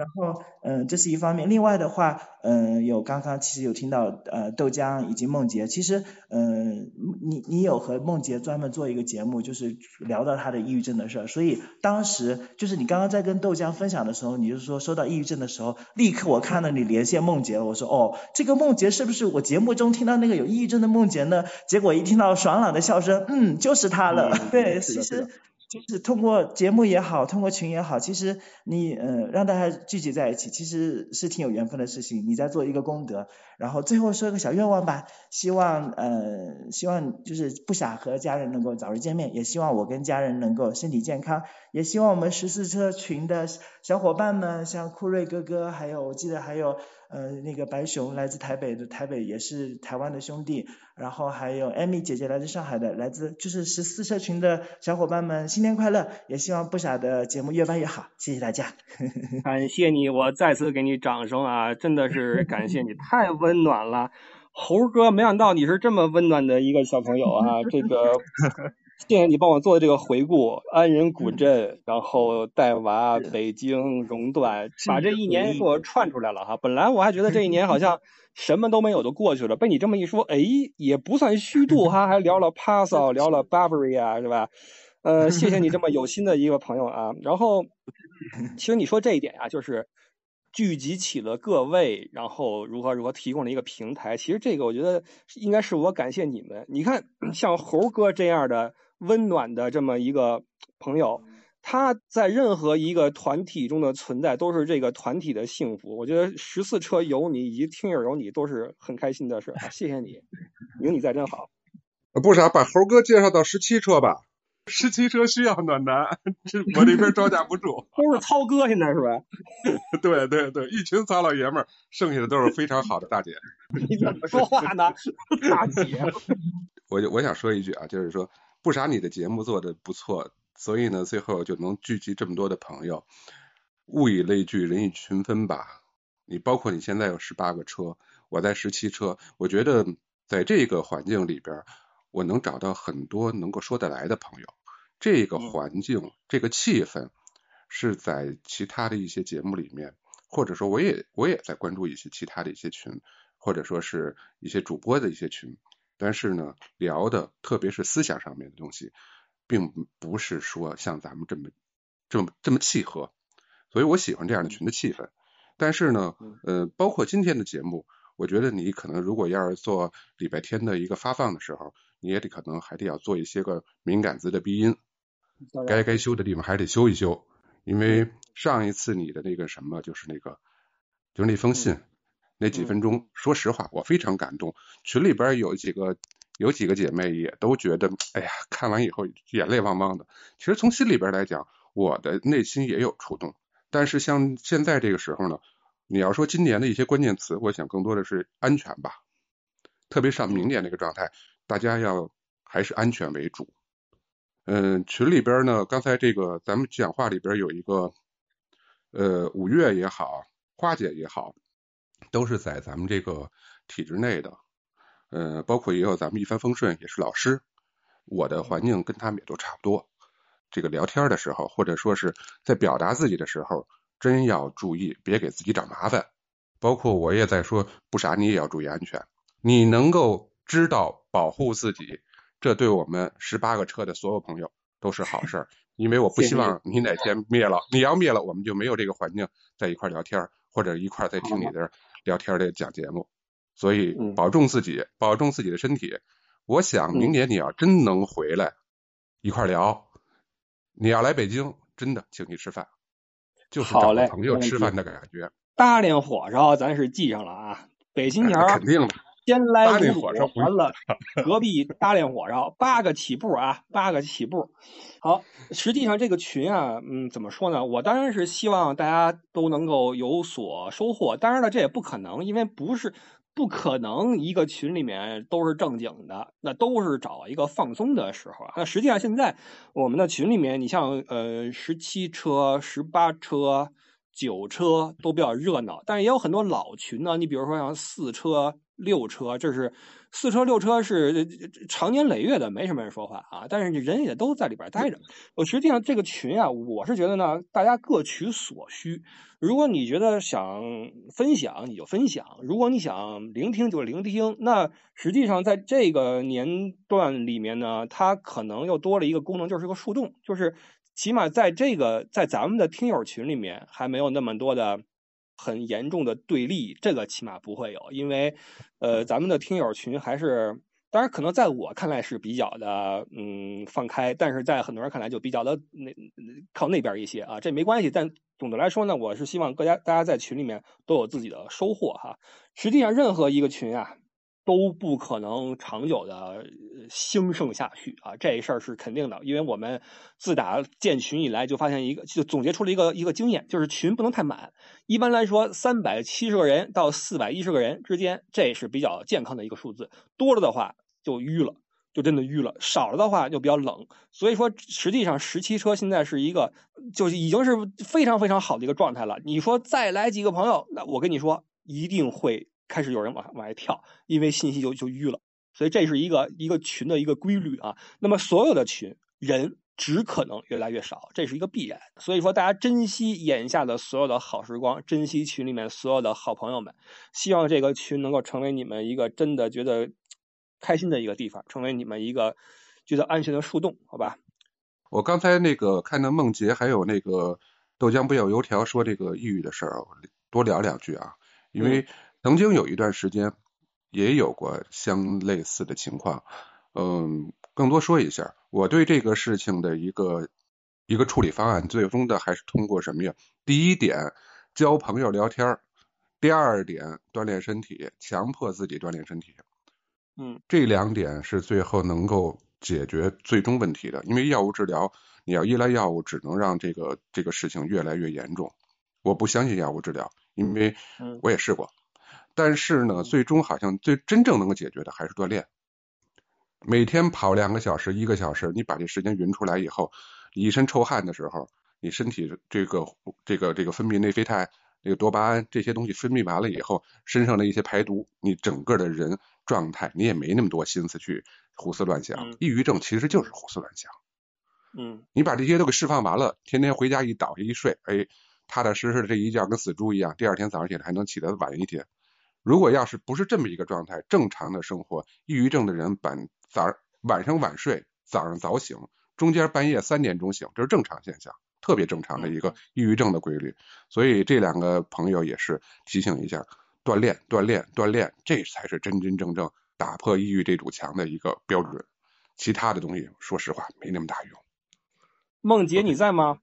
然后，嗯，这是一方面。另外的话，嗯，有刚刚其实有听到，呃，豆浆以及梦洁，其实，嗯，你你有和梦洁专门做一个节目，就是聊到她的抑郁症的事儿。所以当时就是你刚刚在跟豆浆分享的时候，你就说收到抑郁症的时候，立刻我看到你连线梦洁了。我说哦，这个梦洁是不是我节目中听到那个有抑郁症的梦洁呢？结果一听到爽朗的笑声，嗯，就是她了。对，其实。就是通过节目也好，通过群也好，其实你呃让大家聚集在一起，其实是挺有缘分的事情。你在做一个功德，然后最后说个小愿望吧，希望呃希望就是不想和家人能够早日见面，也希望我跟家人能够身体健康，也希望我们十四车群的小伙伴们，像酷睿哥哥，还有我记得还有。呃，那个白熊来自台北的，台北也是台湾的兄弟，然后还有艾米姐姐来自上海的，来自就是十四社群的小伙伴们，新年快乐！也希望不傻的节目越办越好，谢谢大家。感谢你，我再次给你掌声啊！真的是感谢你，太温暖了，猴哥，没想到你是这么温暖的一个小朋友啊，这个。谢谢你帮我做的这个回顾，安仁古镇，然后带娃，北京熔断，把这一年给我串出来了哈。本来我还觉得这一年好像 什么都没有，就过去了。被你这么一说，哎，也不算虚度哈，还聊了 p a s o 聊了 Barbary 啊，是吧？呃，谢谢你这么有心的一个朋友啊。然后，其实你说这一点啊，就是聚集起了各位，然后如何如何提供了一个平台。其实这个我觉得应该是我感谢你们。你看，像猴哥这样的。温暖的这么一个朋友，他在任何一个团体中的存在都是这个团体的幸福。我觉得十四车有你以及听友有你都是很开心的事啊！谢谢你，有你在真好。不傻，把猴哥介绍到十七车吧。十七车需要暖男，这我这边招架不住。都是糙哥现在是吧？对对对，一群糙老爷们儿，剩下的都是非常好的大姐。你怎么说话呢？大姐。我我想说一句啊，就是说。不傻，你的节目做的不错，所以呢，最后就能聚集这么多的朋友。物以类聚，人以群分吧。你包括你现在有十八个车，我在十七车，我觉得在这个环境里边，我能找到很多能够说得来的朋友。这个环境，这个气氛，是在其他的一些节目里面，或者说我也我也在关注一些其他的一些群，或者说是一些主播的一些群。但是呢，聊的特别是思想上面的东西，并不是说像咱们这么这么这么契合，所以我喜欢这样的群的气氛。但是呢，呃，包括今天的节目，我觉得你可能如果要是做礼拜天的一个发放的时候，你也得可能还得要做一些个敏感字的鼻音，该该修的地方还得修一修，因为上一次你的那个什么就是那个就是那封信。那几分钟，说实话，我非常感动。群里边有几个有几个姐妹也都觉得，哎呀，看完以后眼泪汪汪的。其实从心里边来讲，我的内心也有触动。但是像现在这个时候呢，你要说今年的一些关键词，我想更多的是安全吧。特别上明年这个状态，大家要还是安全为主。嗯，群里边呢，刚才这个咱们讲话里边有一个，呃，五月也好，花姐也好。都是在咱们这个体制内的，呃，包括也有咱们一帆风顺也是老师，我的环境跟他们也都差不多。这个聊天的时候，或者说是在表达自己的时候，真要注意，别给自己找麻烦。包括我也在说，不傻，你也要注意安全。你能够知道保护自己，这对我们十八个车的所有朋友都是好事儿。因为我不希望你哪天灭了，你要灭了，我们就没有这个环境在一块聊天，或者一块在听你的。聊天的讲节目，所以保重自己，保重自己的身体。我想明年你要真能回来一块聊，你要来北京，真的请你吃饭，就是找朋友吃饭的感觉。大连火烧咱是记上了啊，北新桥肯定的。先来五 火烧，完了隔壁大连火烧八个起步啊，八个起步。好，实际上这个群啊，嗯，怎么说呢？我当然是希望大家都能够有所收获。当然了，这也不可能，因为不是不可能一个群里面都是正经的，那都是找一个放松的时候啊。那实际上现在我们的群里面，你像呃十七车、十八车、九车都比较热闹，但是也有很多老群呢。你比如说像四车。六车，这是四车六车是长年累月的，没什么人说话啊，但是人也都在里边待着。我实际上这个群啊，我是觉得呢，大家各取所需。如果你觉得想分享，你就分享；如果你想聆听，就聆听。那实际上在这个年段里面呢，它可能又多了一个功能，就是个树洞，就是起码在这个在咱们的听友群里面，还没有那么多的。很严重的对立，这个起码不会有，因为，呃，咱们的听友群还是，当然可能在我看来是比较的，嗯，放开，但是在很多人看来就比较的那靠那边一些啊，这没关系。但总的来说呢，我是希望各家大家在群里面都有自己的收获哈。实际上，任何一个群啊。都不可能长久的兴盛下去啊！这事儿是肯定的，因为我们自打建群以来就发现一个，就总结出了一个一个经验，就是群不能太满。一般来说，三百七十个人到四百一十个人之间，这是比较健康的一个数字。多了的话就淤了，就真的淤了；少了的话就比较冷。所以说，实际上十七车现在是一个，就已经是非常非常好的一个状态了。你说再来几个朋友，那我跟你说，一定会。开始有人往往外跳，因为信息就就淤了，所以这是一个一个群的一个规律啊。那么所有的群人只可能越来越少，这是一个必然。所以说大家珍惜眼下的所有的好时光，珍惜群里面所有的好朋友们。希望这个群能够成为你们一个真的觉得开心的一个地方，成为你们一个觉得安全的树洞，好吧？我刚才那个看到梦洁还有那个豆浆不要油条说这个抑郁的事儿，多聊两句啊，因为。曾经有一段时间，也有过相类似的情况，嗯，更多说一下我对这个事情的一个一个处理方案，最终的还是通过什么呀？第一点，交朋友聊天儿；第二点，锻炼身体，强迫自己锻炼身体。嗯，这两点是最后能够解决最终问题的，因为药物治疗，你要依赖药物，只能让这个这个事情越来越严重。我不相信药物治疗，因为我也试过。但是呢，最终好像最真正能够解决的还是锻炼。每天跑两个小时、一个小时，你把这时间匀出来以后，你一身臭汗的时候，你身体这个这个这个分泌内啡肽、这个多巴胺这些东西分泌完了以后，身上的一些排毒，你整个的人状态，你也没那么多心思去胡思乱想。抑郁症其实就是胡思乱想。嗯，你把这些都给释放完了，天天回家一倒下一睡，哎，踏踏实实的这一觉跟死猪一样，第二天早上起来还能起得晚一天。如果要是不是这么一个状态，正常的生活，抑郁症的人晚早晚上晚睡，早上早醒，中间半夜三点钟醒，这是正常现象，特别正常的一个抑郁症的规律。所以这两个朋友也是提醒一下，锻锻炼，锻炼，锻炼，这才是真真正正打破抑郁这堵墙的一个标准。其他的东西，说实话没那么大用。梦洁，你在吗？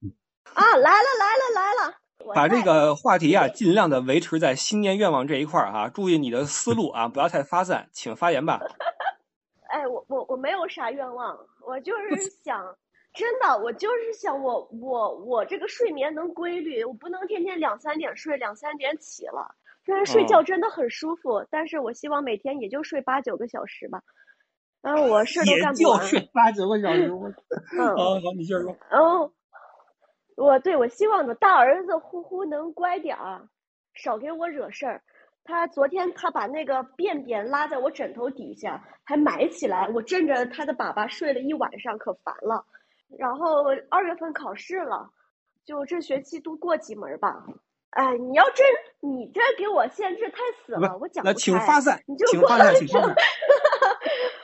啊，来了来了来了！把这个话题啊，尽量的维持在新年愿望这一块儿哈，注意你的思路啊，不要太发散，请发言吧。哎，我我我没有啥愿望，我就 是想，真的，我就是想我我我这个睡眠能规律，我不能天天两三点睡，两三点起了。虽然睡觉真的很舒服，但是我希望每天也就睡八九个小时吧。然后我事儿都干不完。也就睡八九个小时。嗯。好好，你接着说。然后，我对我希望的大儿子呼呼能乖点儿，少给我惹事儿。他昨天他把那个便便拉在我枕头底下，还埋起来，我枕着他的粑粑睡了一晚上，可烦了。然后二月份考试了，就这学期多过几门吧。哎，你要真你这给我限制太死了，我讲不开。那请发散，你就请发散，请发散。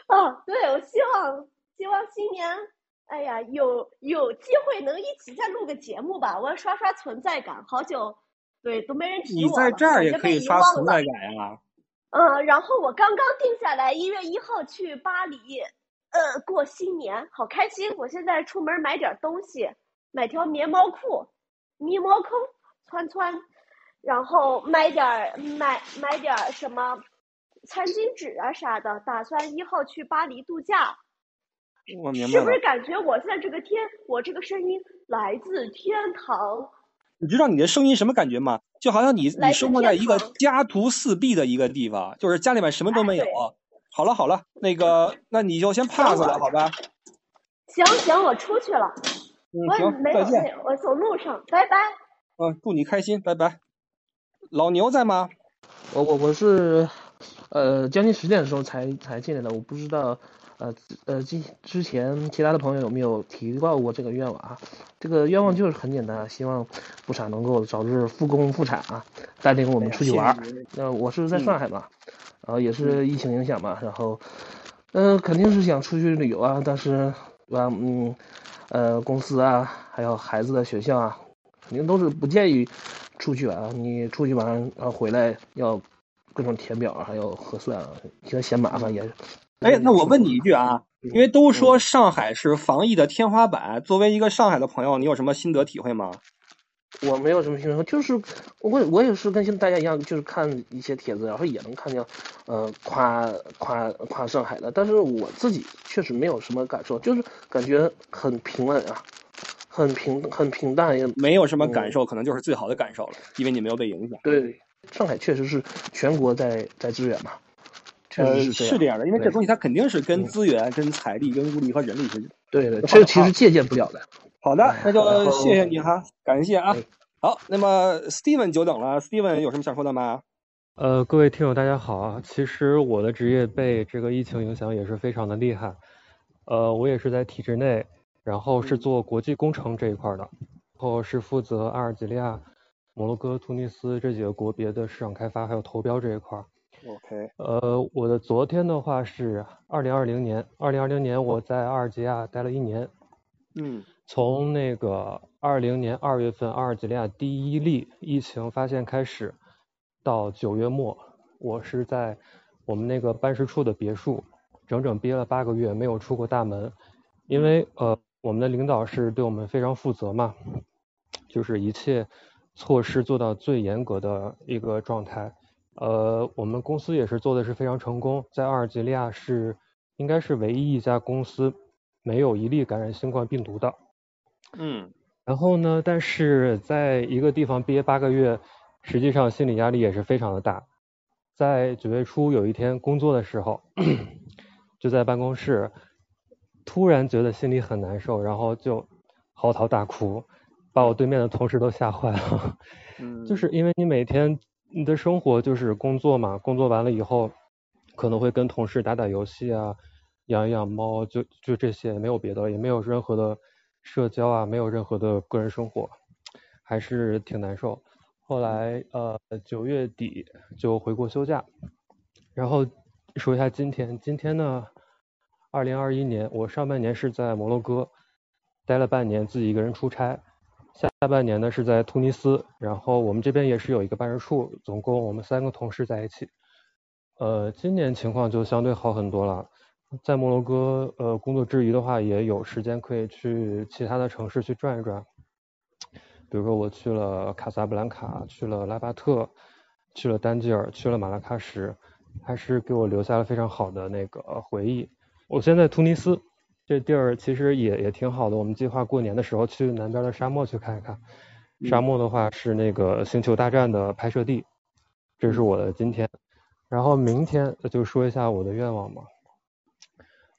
哦，对，我希望希望新年，哎呀，有有机会能一起再录个节目吧，我要刷刷存在感，好久对都没人提我。你在这儿也可以刷存在感呀。嗯，然后我刚刚定下来，一月一号去巴黎，呃，过新年，好开心。我现在出门买点东西，买条棉毛裤，棉毛裤。穿穿，然后买点儿买买点儿什么餐巾纸啊啥的，打算一号去巴黎度假。我明白是不是感觉我现在这个天，我这个声音来自天堂？你知道你的声音什么感觉吗？就好像你你生活在一个家徒四壁的一个地方，就是家里面什么都没有。好了好了，那个那你就先 pass 了，好吧？行行，我出去了。嗯，行，再见。我走路上，拜拜。嗯，祝你开心，拜拜。老牛在吗？我我我是，呃，将近十点的时候才才进来的，我不知道，呃呃，之之前其他的朋友有没有提到过这个愿望啊？这个愿望就是很简单，希望不傻能够早日复工复产啊，带领我们出去玩。那我是在上海嘛，然后也是疫情影响嘛，然后，嗯，肯定是想出去旅游啊，但是，对吧？嗯，呃，公司啊，还有孩子的学校啊。肯定都是不建议出去玩，你出去玩然后回来要各种填表，还有核酸，其实嫌麻烦也。哎，那我问你一句啊，因为都说上海是防疫的天花板，作为一个上海的朋友，你有什么心得体会吗？我没有什么心得，就是我我也是跟大家一样，就是看一些帖子，然后也能看见，呃，夸夸夸上海的，但是我自己确实没有什么感受，就是感觉很平稳啊。很平很平淡，也没有什么感受，可能就是最好的感受了，因为你没有被影响。对，上海确实是全国在在支援嘛，确实是这样的，因为这东西它肯定是跟资源、跟财力、跟物力和人力是。对对，这其实借鉴不了的。好的，那就谢谢你哈，感谢啊。好，那么 Steven 久等了，Steven 有什么想说的吗？呃，各位听友大家好啊，其实我的职业被这个疫情影响也是非常的厉害，呃，我也是在体制内。然后是做国际工程这一块的，然后是负责阿尔及利亚、摩洛哥、突尼斯这几个国别的市场开发还有投标这一块。OK。呃，我的昨天的话是二零二零年，二零二零年我在阿尔及利亚待了一年。嗯。从那个二零年二月份阿尔及利亚第一例疫情发现开始，到九月末，我是在我们那个办事处的别墅，整整憋了八个月，没有出过大门，因为呃。我们的领导是对我们非常负责嘛，就是一切措施做到最严格的一个状态。呃，我们公司也是做的是非常成功，在阿尔及利亚是应该是唯一一家公司没有一例感染新冠病毒的。嗯。然后呢，但是在一个地方憋八个月，实际上心理压力也是非常的大。在九月初有一天工作的时候，就在办公室。突然觉得心里很难受，然后就嚎啕大哭，把我对面的同事都吓坏了。嗯，就是因为你每天你的生活就是工作嘛，工作完了以后可能会跟同事打打游戏啊，养一养猫，就就这些，没有别的，也没有任何的社交啊，没有任何的个人生活，还是挺难受。后来呃九月底就回国休假，然后说一下今天，今天呢。二零二一年，我上半年是在摩洛哥待了半年，自己一个人出差。下半年呢是在突尼斯，然后我们这边也是有一个办事处，总共我们三个同事在一起。呃，今年情况就相对好很多了，在摩洛哥呃工作之余的话，也有时间可以去其他的城市去转一转。比如说我去了卡萨布兰卡，去了拉巴特，去了丹吉尔，去了马拉喀什，还是给我留下了非常好的那个回忆。我现在突尼斯这地儿其实也也挺好的，我们计划过年的时候去南边的沙漠去看一看。沙漠的话是那个星球大战的拍摄地，这是我的今天。然后明天就说一下我的愿望嘛。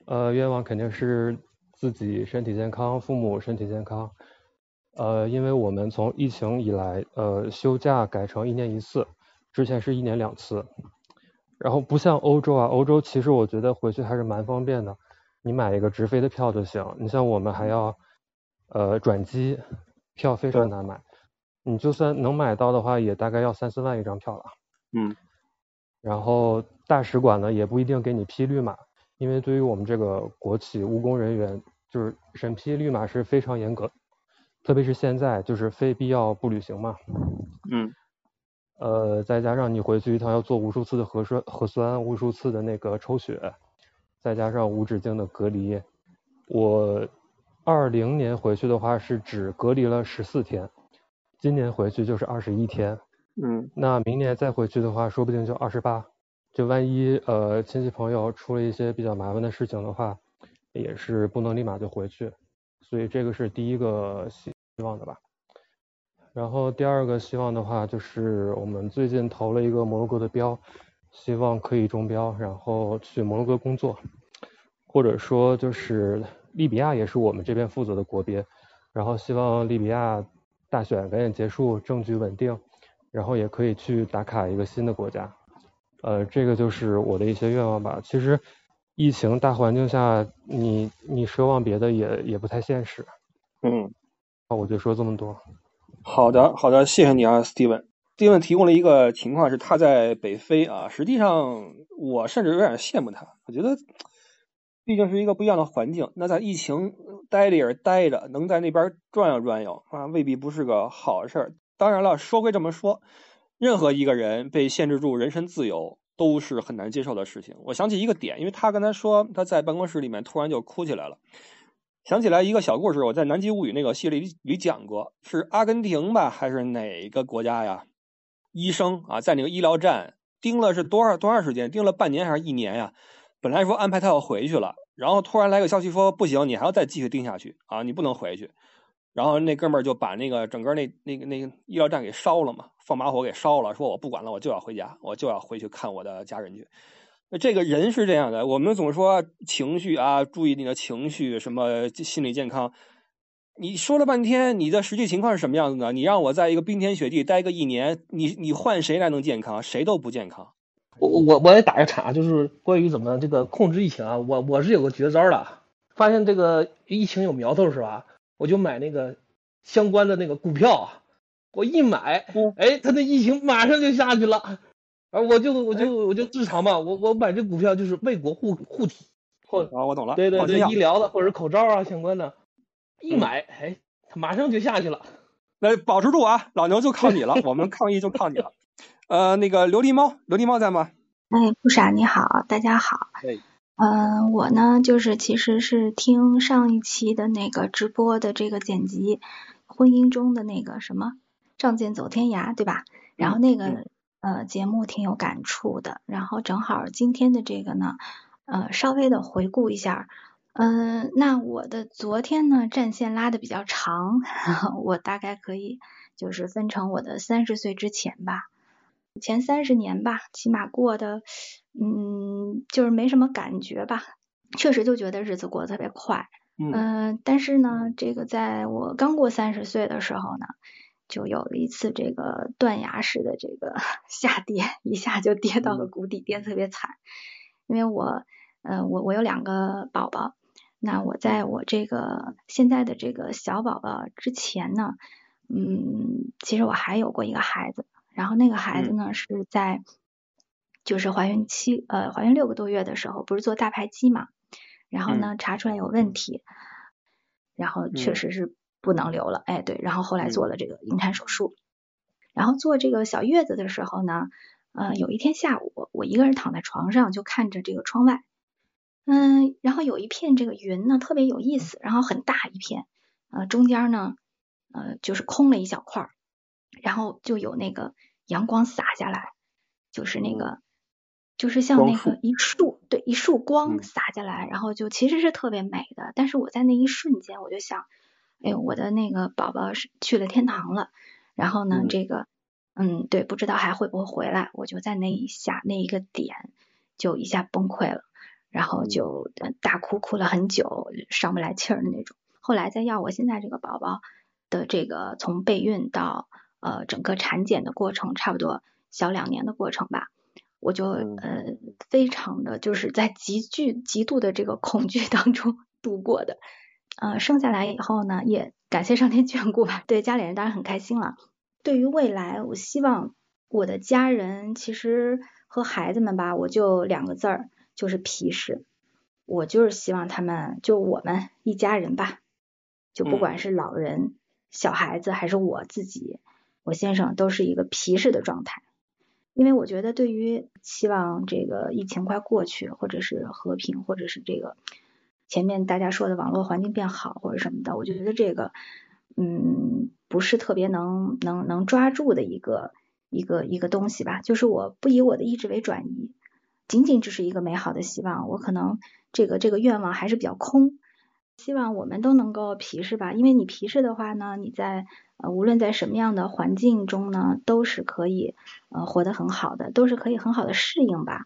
呃，愿望肯定是自己身体健康，父母身体健康。呃，因为我们从疫情以来，呃，休假改成一年一次，之前是一年两次。然后不像欧洲啊，欧洲其实我觉得回去还是蛮方便的，你买一个直飞的票就行。你像我们还要呃转机，票非常难买。你就算能买到的话，也大概要三四万一张票了。嗯。然后大使馆呢也不一定给你批绿码，因为对于我们这个国企务工人员，就是审批绿码是非常严格，特别是现在就是非必要不旅行嘛。嗯。呃，再加上你回去一趟要做无数次的核酸核酸，无数次的那个抽血，再加上无止境的隔离，我二零年回去的话是只隔离了十四天，今年回去就是二十一天。嗯，那明年再回去的话，说不定就二十八。就万一呃亲戚朋友出了一些比较麻烦的事情的话，也是不能立马就回去。所以这个是第一个希望的吧。然后第二个希望的话，就是我们最近投了一个摩洛哥的标，希望可以中标，然后去摩洛哥工作，或者说就是利比亚也是我们这边负责的国别，然后希望利比亚大选赶紧结束，政局稳定。然后也可以去打卡一个新的国家，呃，这个就是我的一些愿望吧。其实，疫情大环境下，你你奢望别的也也不太现实。嗯，那我就说这么多。好的，好的，谢谢你啊，Steven。Steven 提供了一个情况是他在北非啊，实际上我甚至有点羡慕他，我觉得毕竟是一个不一样的环境。那在疫情待着也是待着，能在那边转悠转悠啊，未必不是个好事儿。当然了，说归这么说，任何一个人被限制住人身自由都是很难接受的事情。我想起一个点，因为他刚才说他在办公室里面突然就哭起来了，想起来一个小故事，我在《南极物语》那个系列里里讲过，是阿根廷吧，还是哪个国家呀？医生啊，在那个医疗站盯了是多少多长时间？盯了半年还是一年呀？本来说安排他要回去了，然后突然来个消息说不行，你还要再继续盯下去啊，你不能回去。然后那哥们儿就把那个整个那那个那个医疗站给烧了嘛，放把火给烧了，说我不管了，我就要回家，我就要回去看我的家人去。这个人是这样的，我们总说情绪啊，注意你的情绪，什么心理健康。你说了半天，你的实际情况是什么样子呢？你让我在一个冰天雪地待个一年，你你换谁来能健康？谁都不健康。我我我也打个岔，就是关于怎么这个控制疫情啊，我我是有个绝招的，发现这个疫情有苗头是吧？我就买那个相关的那个股票啊，我一买，哎，它那疫情马上就下去了，啊，我就我就我就日常嘛，我我买这股票就是为国护护体，或啊，我懂了，对对对，医疗的或者口罩啊相关的，一买，哎，它马上就下去了，来保持住啊，老牛就靠你了，我们抗疫就靠你了，呃，那个琉璃猫，琉璃猫在吗？哎，不傻，你好，大家好。哎。嗯，我呢就是其实是听上一期的那个直播的这个剪辑，婚姻中的那个什么仗剑走天涯，对吧？然后那个呃节目挺有感触的，然后正好今天的这个呢，呃稍微的回顾一下，嗯，那我的昨天呢战线拉的比较长，我大概可以就是分成我的三十岁之前吧。前三十年吧，起码过的，嗯，就是没什么感觉吧。确实就觉得日子过得特别快，嗯，但是呢，这个在我刚过三十岁的时候呢，就有了一次这个断崖式的这个 下跌，一下就跌到了谷底，跌特别惨。因为我，嗯，我我有两个宝宝，那我在我这个现在的这个小宝宝之前呢，嗯，其实我还有过一个孩子。然后那个孩子呢是在，就是怀孕七呃怀孕六个多月的时候，不是做大排畸嘛，然后呢查出来有问题，然后确实是不能留了，哎对，然后后来做嗯。了这个引产手术，然后做这个小月子的时候呢，呃有一天下午我一个人躺在床上就看着这个窗外，嗯，然后有一片这个云呢特别有意思，然后很大一片，呃中间呢呃就是空了一小块儿，然后就有那个阳光洒下来，就是那个。就是像那个一束，对，一束光嗯洒下来，然后就其实是特别美的。但是我在那一瞬间，我就想，哎呦，我的那个宝宝是去了天堂了。然后呢，嗯这个，嗯，对，不知道还会不会回来。我就在那一下那一个点，就一下崩溃了，然后嗯就呃大哭，哭了很久，上不来气儿的那种。后来再要我现在这个宝宝的这个从备孕到呃整个产检的过程，差不多小两年的过程吧。我就嗯呃非常的就是在极具极度的这个恐惧当中度过的，呃生下来以后呢，也感谢上天眷顾吧，对家里人当然很开心了。对于未来，我希望我的家人其实和孩子们吧，我就两个字儿，就是皮实。我就是希望他们就我们一家人吧，就不嗯管是老人、小孩子还是我自己，我先生都是一个皮实的状态。因为我觉得，对于希望这个疫情快过去，或者是和平，或者是这个前面大家说的网络环境变好或者什么的，我觉得这个嗯不是特别能能能抓住的一个一个一个东西吧。就是我不以我的意志为转移，仅仅只是一个美好的希望，我可能这个这个愿望还是比较空。希望我们都能够皮实吧，因为你皮实的话呢，你在呃无论在什么样的环境中呢，都是可以呃活得很好的，都是可以很好的适应吧。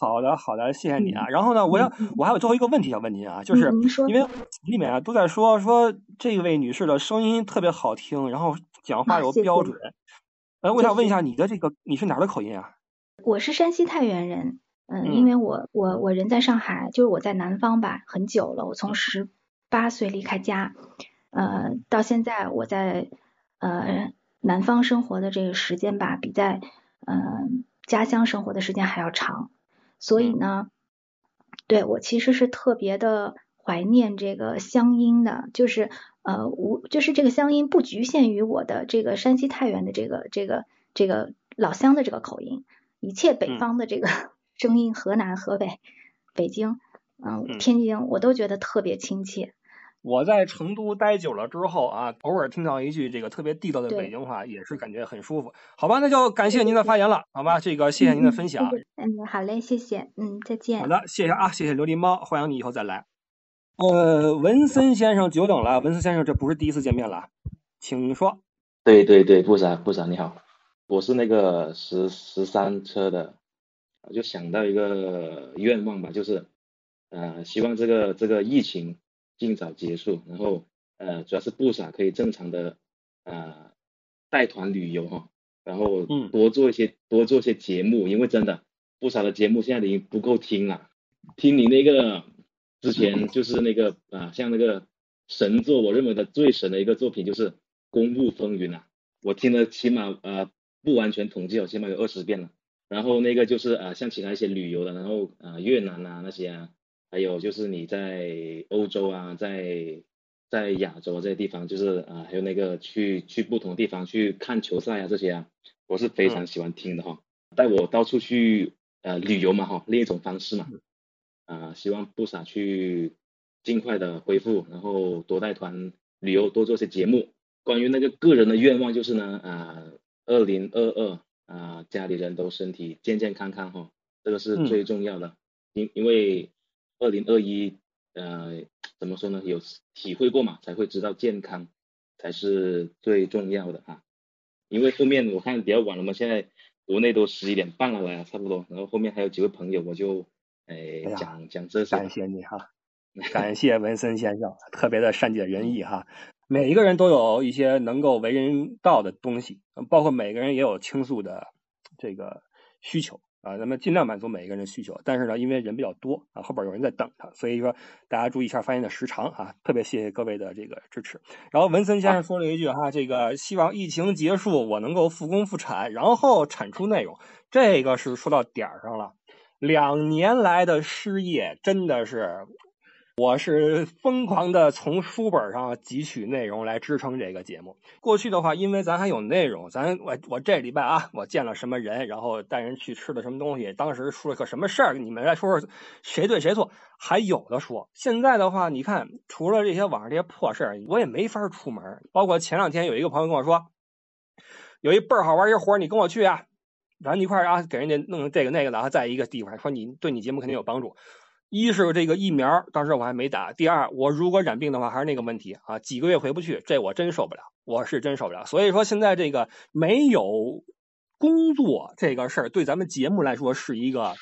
好的，好的，谢谢你啊。嗯然后呢，我要我还有最后一个问题要问您啊，就是嗯您说因为里面啊都在说说这位女士的声音特别好听，然后讲话啊谢谢又标准。呃，我想问一下你的这个你是哪儿的口音啊？我是山西太原人，嗯，嗯。因为我我我人在上海，就是我在南方吧，很久了，我从十八岁离开家，呃，到现在我在呃南方生活的这个时间吧，比在呃家乡生活的时间还要长，所以嗯。呢，对我其实是特别的怀念这个乡音的，就是呃无就是这个乡音不局限于我的这个山西太原的这个这个这个老乡的这个口音，一切北嗯。方的这个声音，河南、河北、北京，嗯、嗯天津，我都觉得特别亲切。我在成都待久了之后啊，偶尔听到一句这个特别地道的北京话，也是感觉很舒服。好吧，那就感谢您的发言了，好吧？这个谢谢您的分享。嗯好嘞，谢谢，嗯，再见。好的，谢谢啊，谢谢琉璃猫，欢迎你以后再来。呃，文森先生久等了，文森先生这不是第一次见面了，请说。对对对，部长部长你好，我是那个十十三车的，我就想到一个愿望吧，就是呃希望这个这个疫情尽早结束，然后呃主要是部长可以正常的呃带团旅游哈，然后嗯多做一些多做一些节目，因为真的不少的节目现在已经不够听了，听你那个之前就是那个啊、像那个神作，我认为的最神的一个作品就是《公务风云》啊，我听了起码呃不完全统计我，起码有二十遍了。然后那个就是呃像其他一些旅游的，然后呃越南啊那些啊，还有就是你在欧洲啊，在在亚洲这些地方，就是啊、呃还有那个去去不同的地方去看球赛啊这些啊，我是非常喜欢听的哈，带我到处去呃旅游嘛哈，另一种方式嘛。啊、希望不傻去尽快的恢复，然后多带团旅游，多做些节目。关于那个个人的愿望就是呢，啊、2二零二二啊，家里人都身体健健康康哈，这个是嗯最重要的。因因为二零二一呃怎么说呢，有体会过嘛，才会知道健康才是最重要的啊。因为后面我看比较晚了嘛，现在国内都十一点半了呀差不多，然后后面还有几位朋友，我就诶讲讲这些。感谢你哈，感谢文森先生，特别的善解人意哈。每一个人都有一些能够为人道的东西，包括每个人也有倾诉的这个需求啊，咱们尽量满足每一个人的需求。但是呢，因为人比较多啊，后边有人在等他，所以说大家注意一下发言的时长啊。特别谢谢各位的这个支持。然后文森先生说了一句哈，这个希望疫情结束，我能够复工复产，然后产出内容，这个是说到点儿上了。两年来的失业真的是我是疯狂的从书本上汲取内容来支撑这个节目。过去的话，因为咱还有内容，咱我我这礼拜啊，我见了什么人，然后带人去吃的什么东西，当时出了个什么事儿，你们来说说谁对谁错，还有的说。现在的话，你看，除了这些网上这些破事儿，我也没法出门。包括前两天有一个朋友跟我说，有一倍儿好玩一活，你跟我去啊，咱一块儿啊，给人家弄这个那个的啊，在一个地方，说你对你节目肯定有帮助。一是这个疫苗，当时我还没打。第二，我如果染病的话，还是那个问题啊，几个月回不去，这我真受不了，我是真受不了。所以说，现在这个没有工作这个事儿，对咱们节目来说是一个，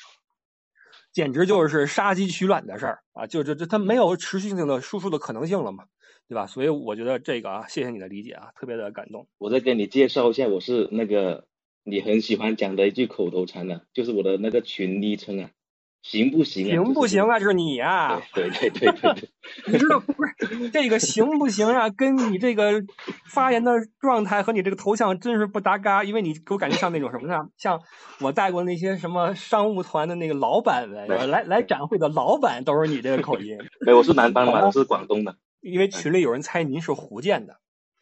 简直就是杀鸡取卵的事儿啊！就这这，它没有持续性的输出的可能性了嘛，对吧？所以我觉得这个啊，谢谢你的理解啊，特别的感动。我再给你介绍一下，我是那个你很喜欢讲的一句口头禅呢，就是我的那个群昵称啊。行不行啊？行不行啊？就是你啊！对对对对对，你知道不是这个行不行啊？跟你这个发言的状态和你这个头像真是不搭嘎，因为你给我感觉像那种什么呢？像我带过那些什么商务团的那个老板们，来来展会的老板都是你这个口音。对，我是南方的，我是广东的。因为群里有人猜您是福建的，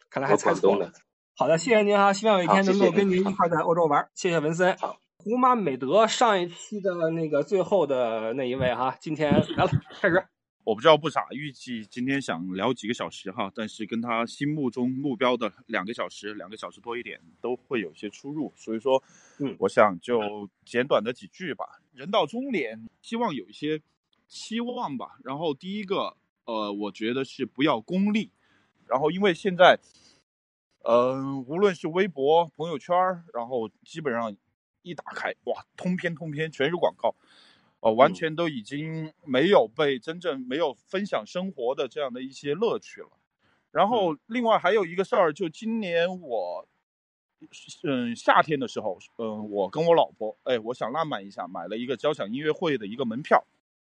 看来还猜错了。好的，谢谢您啊！希望有一天能够跟您一块在欧洲玩。谢谢文森。好。胡马美德上一期的那个最后的那一位哈，今天来了，开始。我不知道不傻，预计今天想聊几个小时哈，但是跟他心目中目标的两个小时、两个小时多一点都会有些出入，所以说，嗯，我想就简短的几句吧。人到中年，希望有一些期望吧。然后第一个，呃，我觉得是不要功利。然后因为现在，嗯，无论是微博、朋友圈，然后基本上。一打开，哇，通篇通篇全是广告，哦，完全都已经没有被真正没有分享生活的这样的一些乐趣了。然后，另外还有一个事儿，就今年我，嗯，夏天的时候，嗯，我跟我老婆，哎，我想浪漫一下，买了一个交响音乐会的一个门票，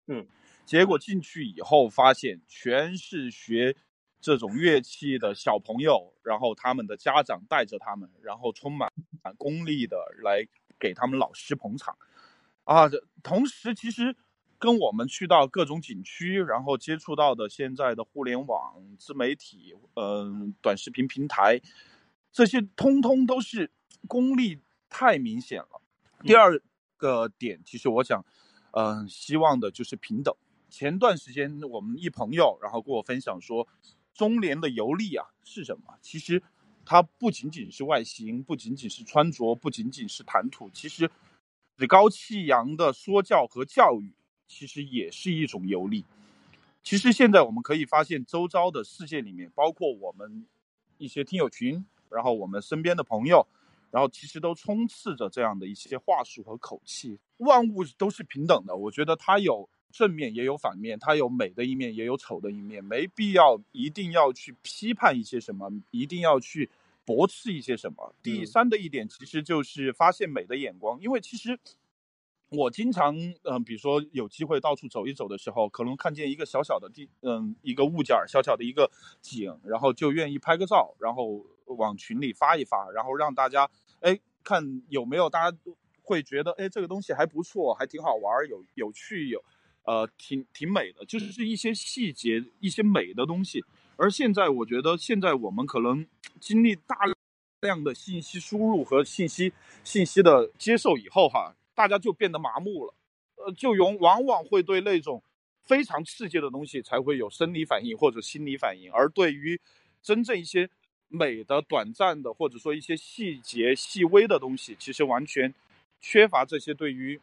嗯，结果进去以后发现全是学这种乐器的小朋友，然后他们的家长带着他们，然后充满功利的来。给他们老师捧场，啊，同时其实跟我们去到各种景区，然后接触到的现在的互联网、自媒体、嗯，短视频平台，这些通通都是功利太明显了。第二个点，其实我想，嗯，希望的就是平等。前段时间我们一朋友，然后跟我分享说，中年的游历啊是什么？其实。它不仅仅是外形，不仅仅是穿着，不仅仅是谈吐，其实趾高气扬的说教和教育，其实也是一种游历。其实现在我们可以发现，周遭的世界里面，包括我们一些听友群，然后我们身边的朋友，然后其实都充斥着这样的一些话术和口气。万物都是平等的，我觉得它有正面也有反面，它有美的一面也有丑的一面，没必要一定要去批判一些什么，一定要去。驳斥一些什么？第三的一点其实就是发现美的眼光，因为其实我经常，嗯，比如说有机会到处走一走的时候，可能看见一个小小的地，嗯，一个物件儿，小小的一个景，然后就愿意拍个照，然后往群里发一发，然后让大家，哎，看有没有大家会觉得，哎，这个东西还不错，还挺好玩，有有趣，有，呃，挺挺美的，就是一些细节，一些美的东西。而现在，我觉得现在我们可能经历大量的信息输入和信息信息的接受以后，哈，大家就变得麻木了，呃，就永往往会对那种非常刺激的东西才会有生理反应或者心理反应，而对于真正一些美的、短暂的，或者说一些细节细微的东西，其实完全缺乏这些对于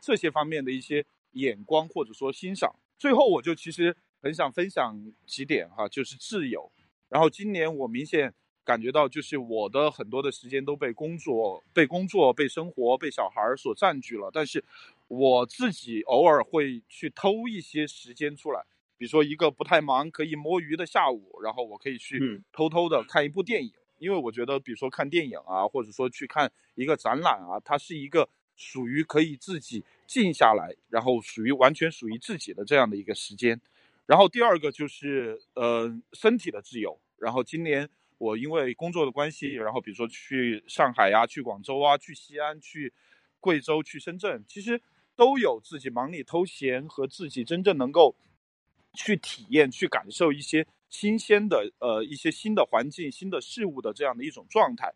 这些方面的一些眼光或者说欣赏。最后，我就其实。很想分享几点哈，就是挚友。然后今年我明显感觉到，就是我的很多的时间都被工作、被工作、被生活、被小孩所占据了。但是我自己偶尔会去偷一些时间出来，比如说一个不太忙可以摸鱼的下午，然后我可以去偷偷的看一部电影。因为我觉得，比如说看电影啊，或者说去看一个展览啊，它是一个属于可以自己静下来，然后属于完全属于自己的这样的一个时间。然后第二个就是呃身体的自由。然后今年我因为工作的关系，然后比如说去上海呀、去广州啊、去西安、去贵州、去深圳，其实都有自己忙里偷闲和自己真正能够去体验、去感受一些新鲜的呃一些新的环境、新的事物的这样的一种状态。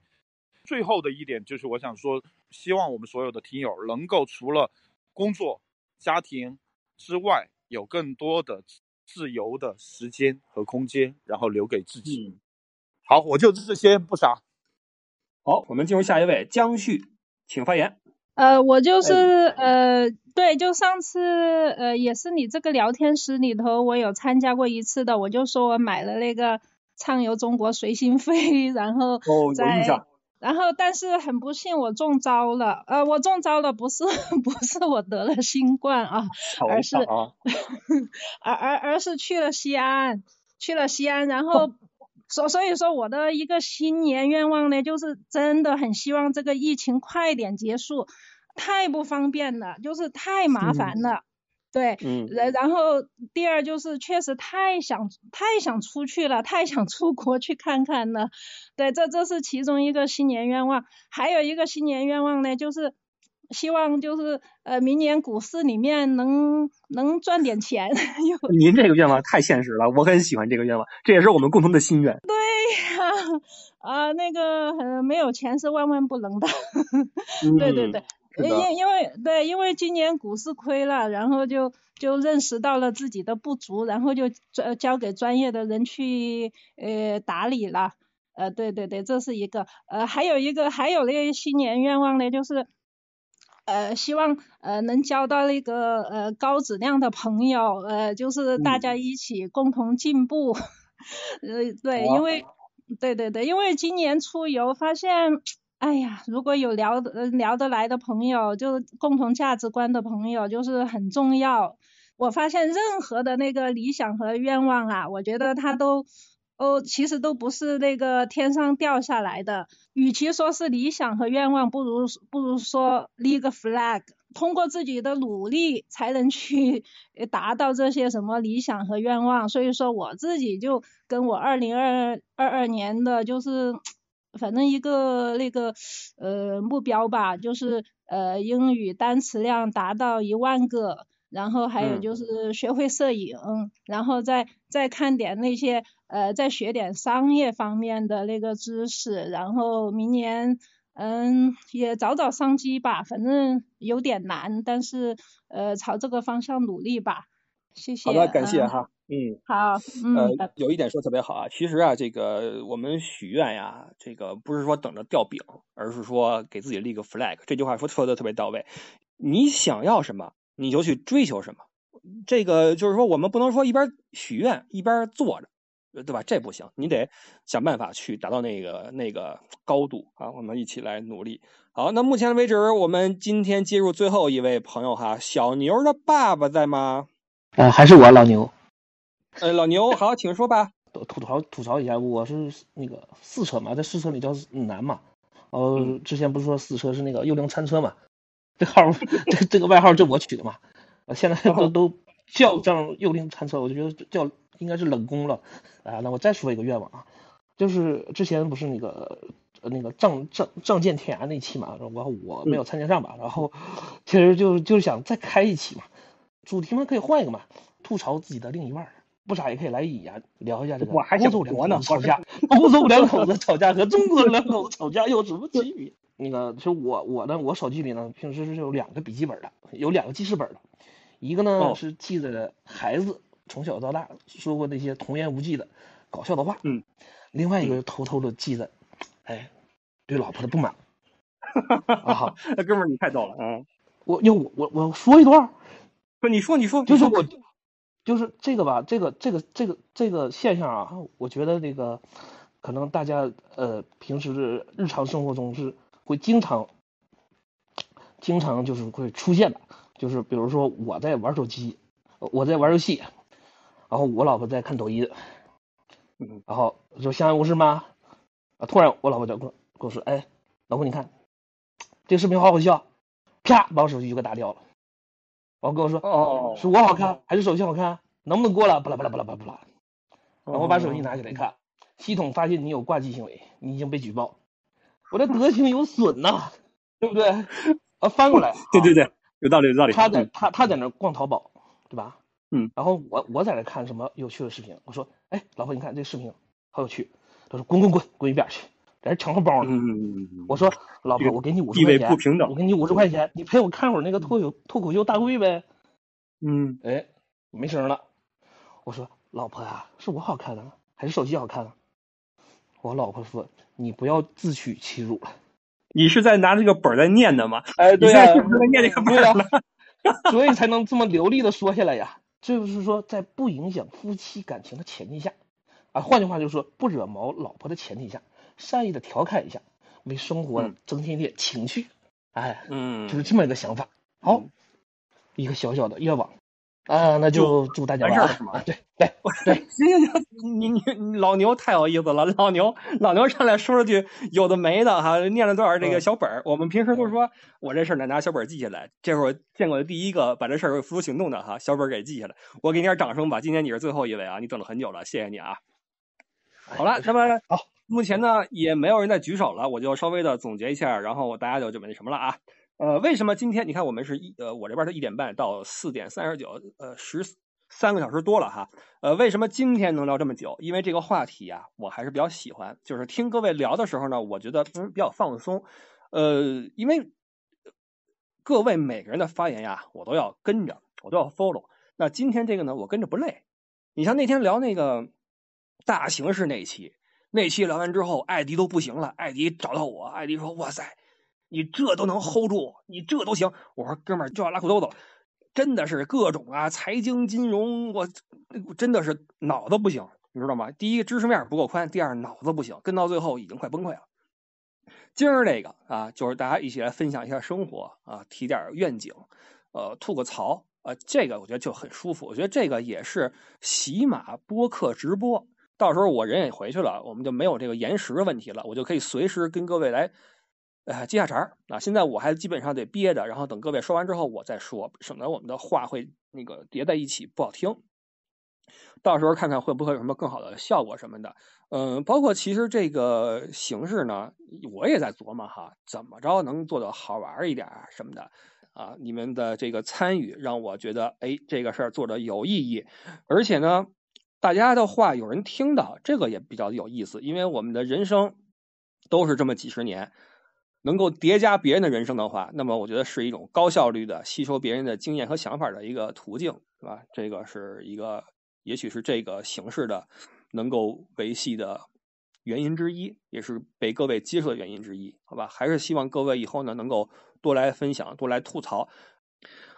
最后的一点就是，我想说，希望我们所有的听友能够除了工作、家庭之外，有更多的自由的时间和空间，然后留给自己。好，我就这些，不傻。好，我们进入下一位江旭，请发言。呃，我就是呃，对，就上次呃，也是你这个聊天室里头，我有参加过一次的，我就说我买了那个畅游中国随心飞，然后哦，有印象。然后，但是很不幸，我中招了。呃，我中招了，不是 不是我得了新冠啊，而是 而而而是去了西安，去了西安，然后 所所以说我的一个新年愿望呢，就是真的很希望这个疫情快点结束，太不方便了，就是太麻烦了。对，嗯，然然后第二就是确实太想太想出去了，太想出国去看看了。对，这这是其中一个新年愿望，还有一个新年愿望呢，就是希望就是呃明年股市里面能能赚点钱。您这个愿望太现实了，我很喜欢这个愿望，这也是我们共同的心愿。对呀，啊那个呃没有钱是万万不能的。对 对对。因因因为对，因为今年股市亏了，然后就就认识到了自己的不足，然后就交交给专业的人去呃打理了。呃，对对对，这是一个。呃，还有一个，还有那个新年愿望呢，就是呃希望呃能交到那个呃高质量的朋友，呃就是大家一起共同进步。呃，对，因为对对对，因为今年出游发现。哎呀，如果有聊得聊得来的朋友，就是共同价值观的朋友，就是很重要。我发现任何的那个理想和愿望啊，我觉得它都哦，其实都不是那个天上掉下来的。与其说是理想和愿望，不如不如说立个 flag，通过自己的努力才能去达到这些什么理想和愿望。所以说，我自己就跟我二零二二二年的就是。反正一个那个呃目标吧，就是呃英语单词量达到一万个，然后还有就是学会摄影，然后再再看点那些呃再学点商业方面的那个知识，然后明年嗯也找找商机吧，反正有点难，但是呃朝这个方向努力吧。谢谢。好的，感谢哈。嗯，好，嗯，呃，有一点说特别好啊，其实啊，这个我们许愿呀，这个不是说等着掉饼，而是说给自己立个 flag。这句话说说的特别到位，你想要什么，你就去追求什么。这个就是说，我们不能说一边许愿一边坐着，对吧？这不行，你得想办法去达到那个那个高度啊。我们一起来努力。好，那目前为止，我们今天接入最后一位朋友哈，小牛的爸爸在吗？呃，还是我老牛。呃，老牛好，请说吧。吐槽吐槽一下，我是那个四车嘛，在四车里叫南嘛。呃，之前不是说四车是那个幽灵餐车嘛？这号这这个外号就我取的嘛。现在都都叫这样幽灵餐车，我就觉得叫应该是冷宫了。啊，那我再说一个愿望啊，就是之前不是那个那个仗仗仗剑天涯那期嘛，然后我没有参加上吧，然后其实就就是想再开一期嘛，主题嘛可以换一个嘛，吐槽自己的另一半。不傻也可以来演聊一下这个欧洲两口子吵架，欧洲两口子吵架和中国两口子吵架有什么区别？那个就我我呢，我手机里呢平时是有两个笔记本的，有两个记事本的，一个呢是记着孩子从小到大说过那些童言无忌的搞笑的话，嗯，另外一个偷偷的记着，哎，对老婆的不满。啊，那哥们儿你太逗了啊！我要我我我说一段，不你说你说，就是我。就是这个吧，这个这个这个这个现象啊，我觉得这个可能大家呃平时日常生活中是会经常经常就是会出现的，就是比如说我在玩手机，我在玩游戏，然后我老婆在看抖音，然后就相安无事吗？啊，突然我老婆就跟跟我说，哎，老婆你看这个视频好好笑，啪把我手机就给打掉了。然后跟我说，哦，是我好看还是手机好看？能不能过了？巴拉巴拉巴拉巴拉巴拉。然后我把手机拿起来看，系统发现你有挂机行为，你已经被举报。我这德行有损呐，对不对？啊，翻过来，对对对，有道理有道理。他在他他在那逛淘宝，对吧？嗯，然后我我在那看什么有趣的视频，我说，哎，老婆，你看这视频好有趣。他说，滚滚滚，滚一边去，在这抢红包呢。嗯我说，老婆，我给你五十块钱，不平等我给你五十块钱，你陪我看会儿那个脱口脱口秀大会呗。嗯，哎，没声了。我说，老婆呀、是我好看呢，还是手机好看呢？我老婆说，你不要自取其辱了。你是在拿这个本儿在念的吗？哎，对你呀、现在是不是在念这个本？所以才能这么流利的说下来呀。这就是说，在不影响夫妻感情的前提下，啊，换句话就是说，不惹毛老婆的前提下，善意的调侃一下，为生活增添一点情趣，哎，嗯，就是这么一个想法。好，一个小小的愿望啊，那就祝大家晚安完事儿了是吗啊！对对对，行行 行，你你你老牛太有意思了，老牛老牛上来说了句有的没的哈，念了多少这个小本儿。我们平时都说我这事儿得拿小本儿记下来，这会儿见过的第一个把这事儿付诸行动的哈，小本儿给记下来。我给你点掌声吧，今天你是最后一位啊，你等了很久了，谢谢你啊。好了，那么好，目前呢也没有人再举手了，我就稍微的总结一下，然后大家就准备那什么了啊。呃，为什么今天你看我们是一呃，我这边是一点半到四点三十九，呃，十三个小时多了哈。呃，为什么今天能聊这么久？因为这个话题呀、我还是比较喜欢，就是听各位聊的时候呢，我觉得嗯比较放松。呃，因为各位每个人的发言呀，我都要跟着，我都要 follow。那今天这个呢，我跟着不累。你像那天聊那个大形势那期，那期聊完之后，艾迪都不行了，艾迪找到我，艾迪说：“哇塞，你这都能 hold 住，你这都行。”我说：“哥们儿就要拉裤兜子了，真的是各种啊，财经金融，我我真的是脑子不行，你知道吗？第一，知识面不够宽；第二，脑子不行，跟到最后已经快崩溃了。今儿这个啊，就是大家一起来分享一下生活啊，提点愿景，呃，吐个槽啊，这个我觉得就很舒服。我觉得这个也是喜马播客直播，到时候我人也回去了，我们就没有这个延时的问题了，我就可以随时跟各位来。呃，接下茬儿啊！现在我还基本上得憋着，然后等各位说完之后我再说，省得我们的话会那个叠在一起不好听。到时候看看会不会有什么更好的效果什么的。嗯，包括其实这个形式呢，我也在琢磨哈，怎么着能做的好玩一点什么的啊。你们的这个参与让我觉得，哎，这个事儿做的有意义，而且呢，大家的话有人听到，这个也比较有意思，因为我们的人生都是这么几十年。能够叠加别人的人生的话，那么我觉得是一种高效率的吸收别人的经验和想法的一个途径，是吧？这个是一个，也许是这个形式的能够维系的原因之一，也是被各位接受的原因之一，好吧？还是希望各位以后呢能够多来分享，多来吐槽，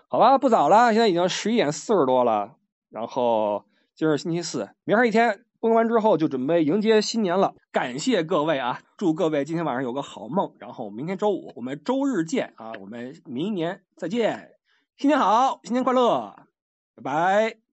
好吧？不早了，现在已经十一点四十多了，然后今儿星期四，明儿一天。播完之后就准备迎接新年了，感谢各位啊！祝各位今天晚上有个好梦，然后明天周五我们周日见啊！我们明年再见，新年好，新年快乐，拜拜。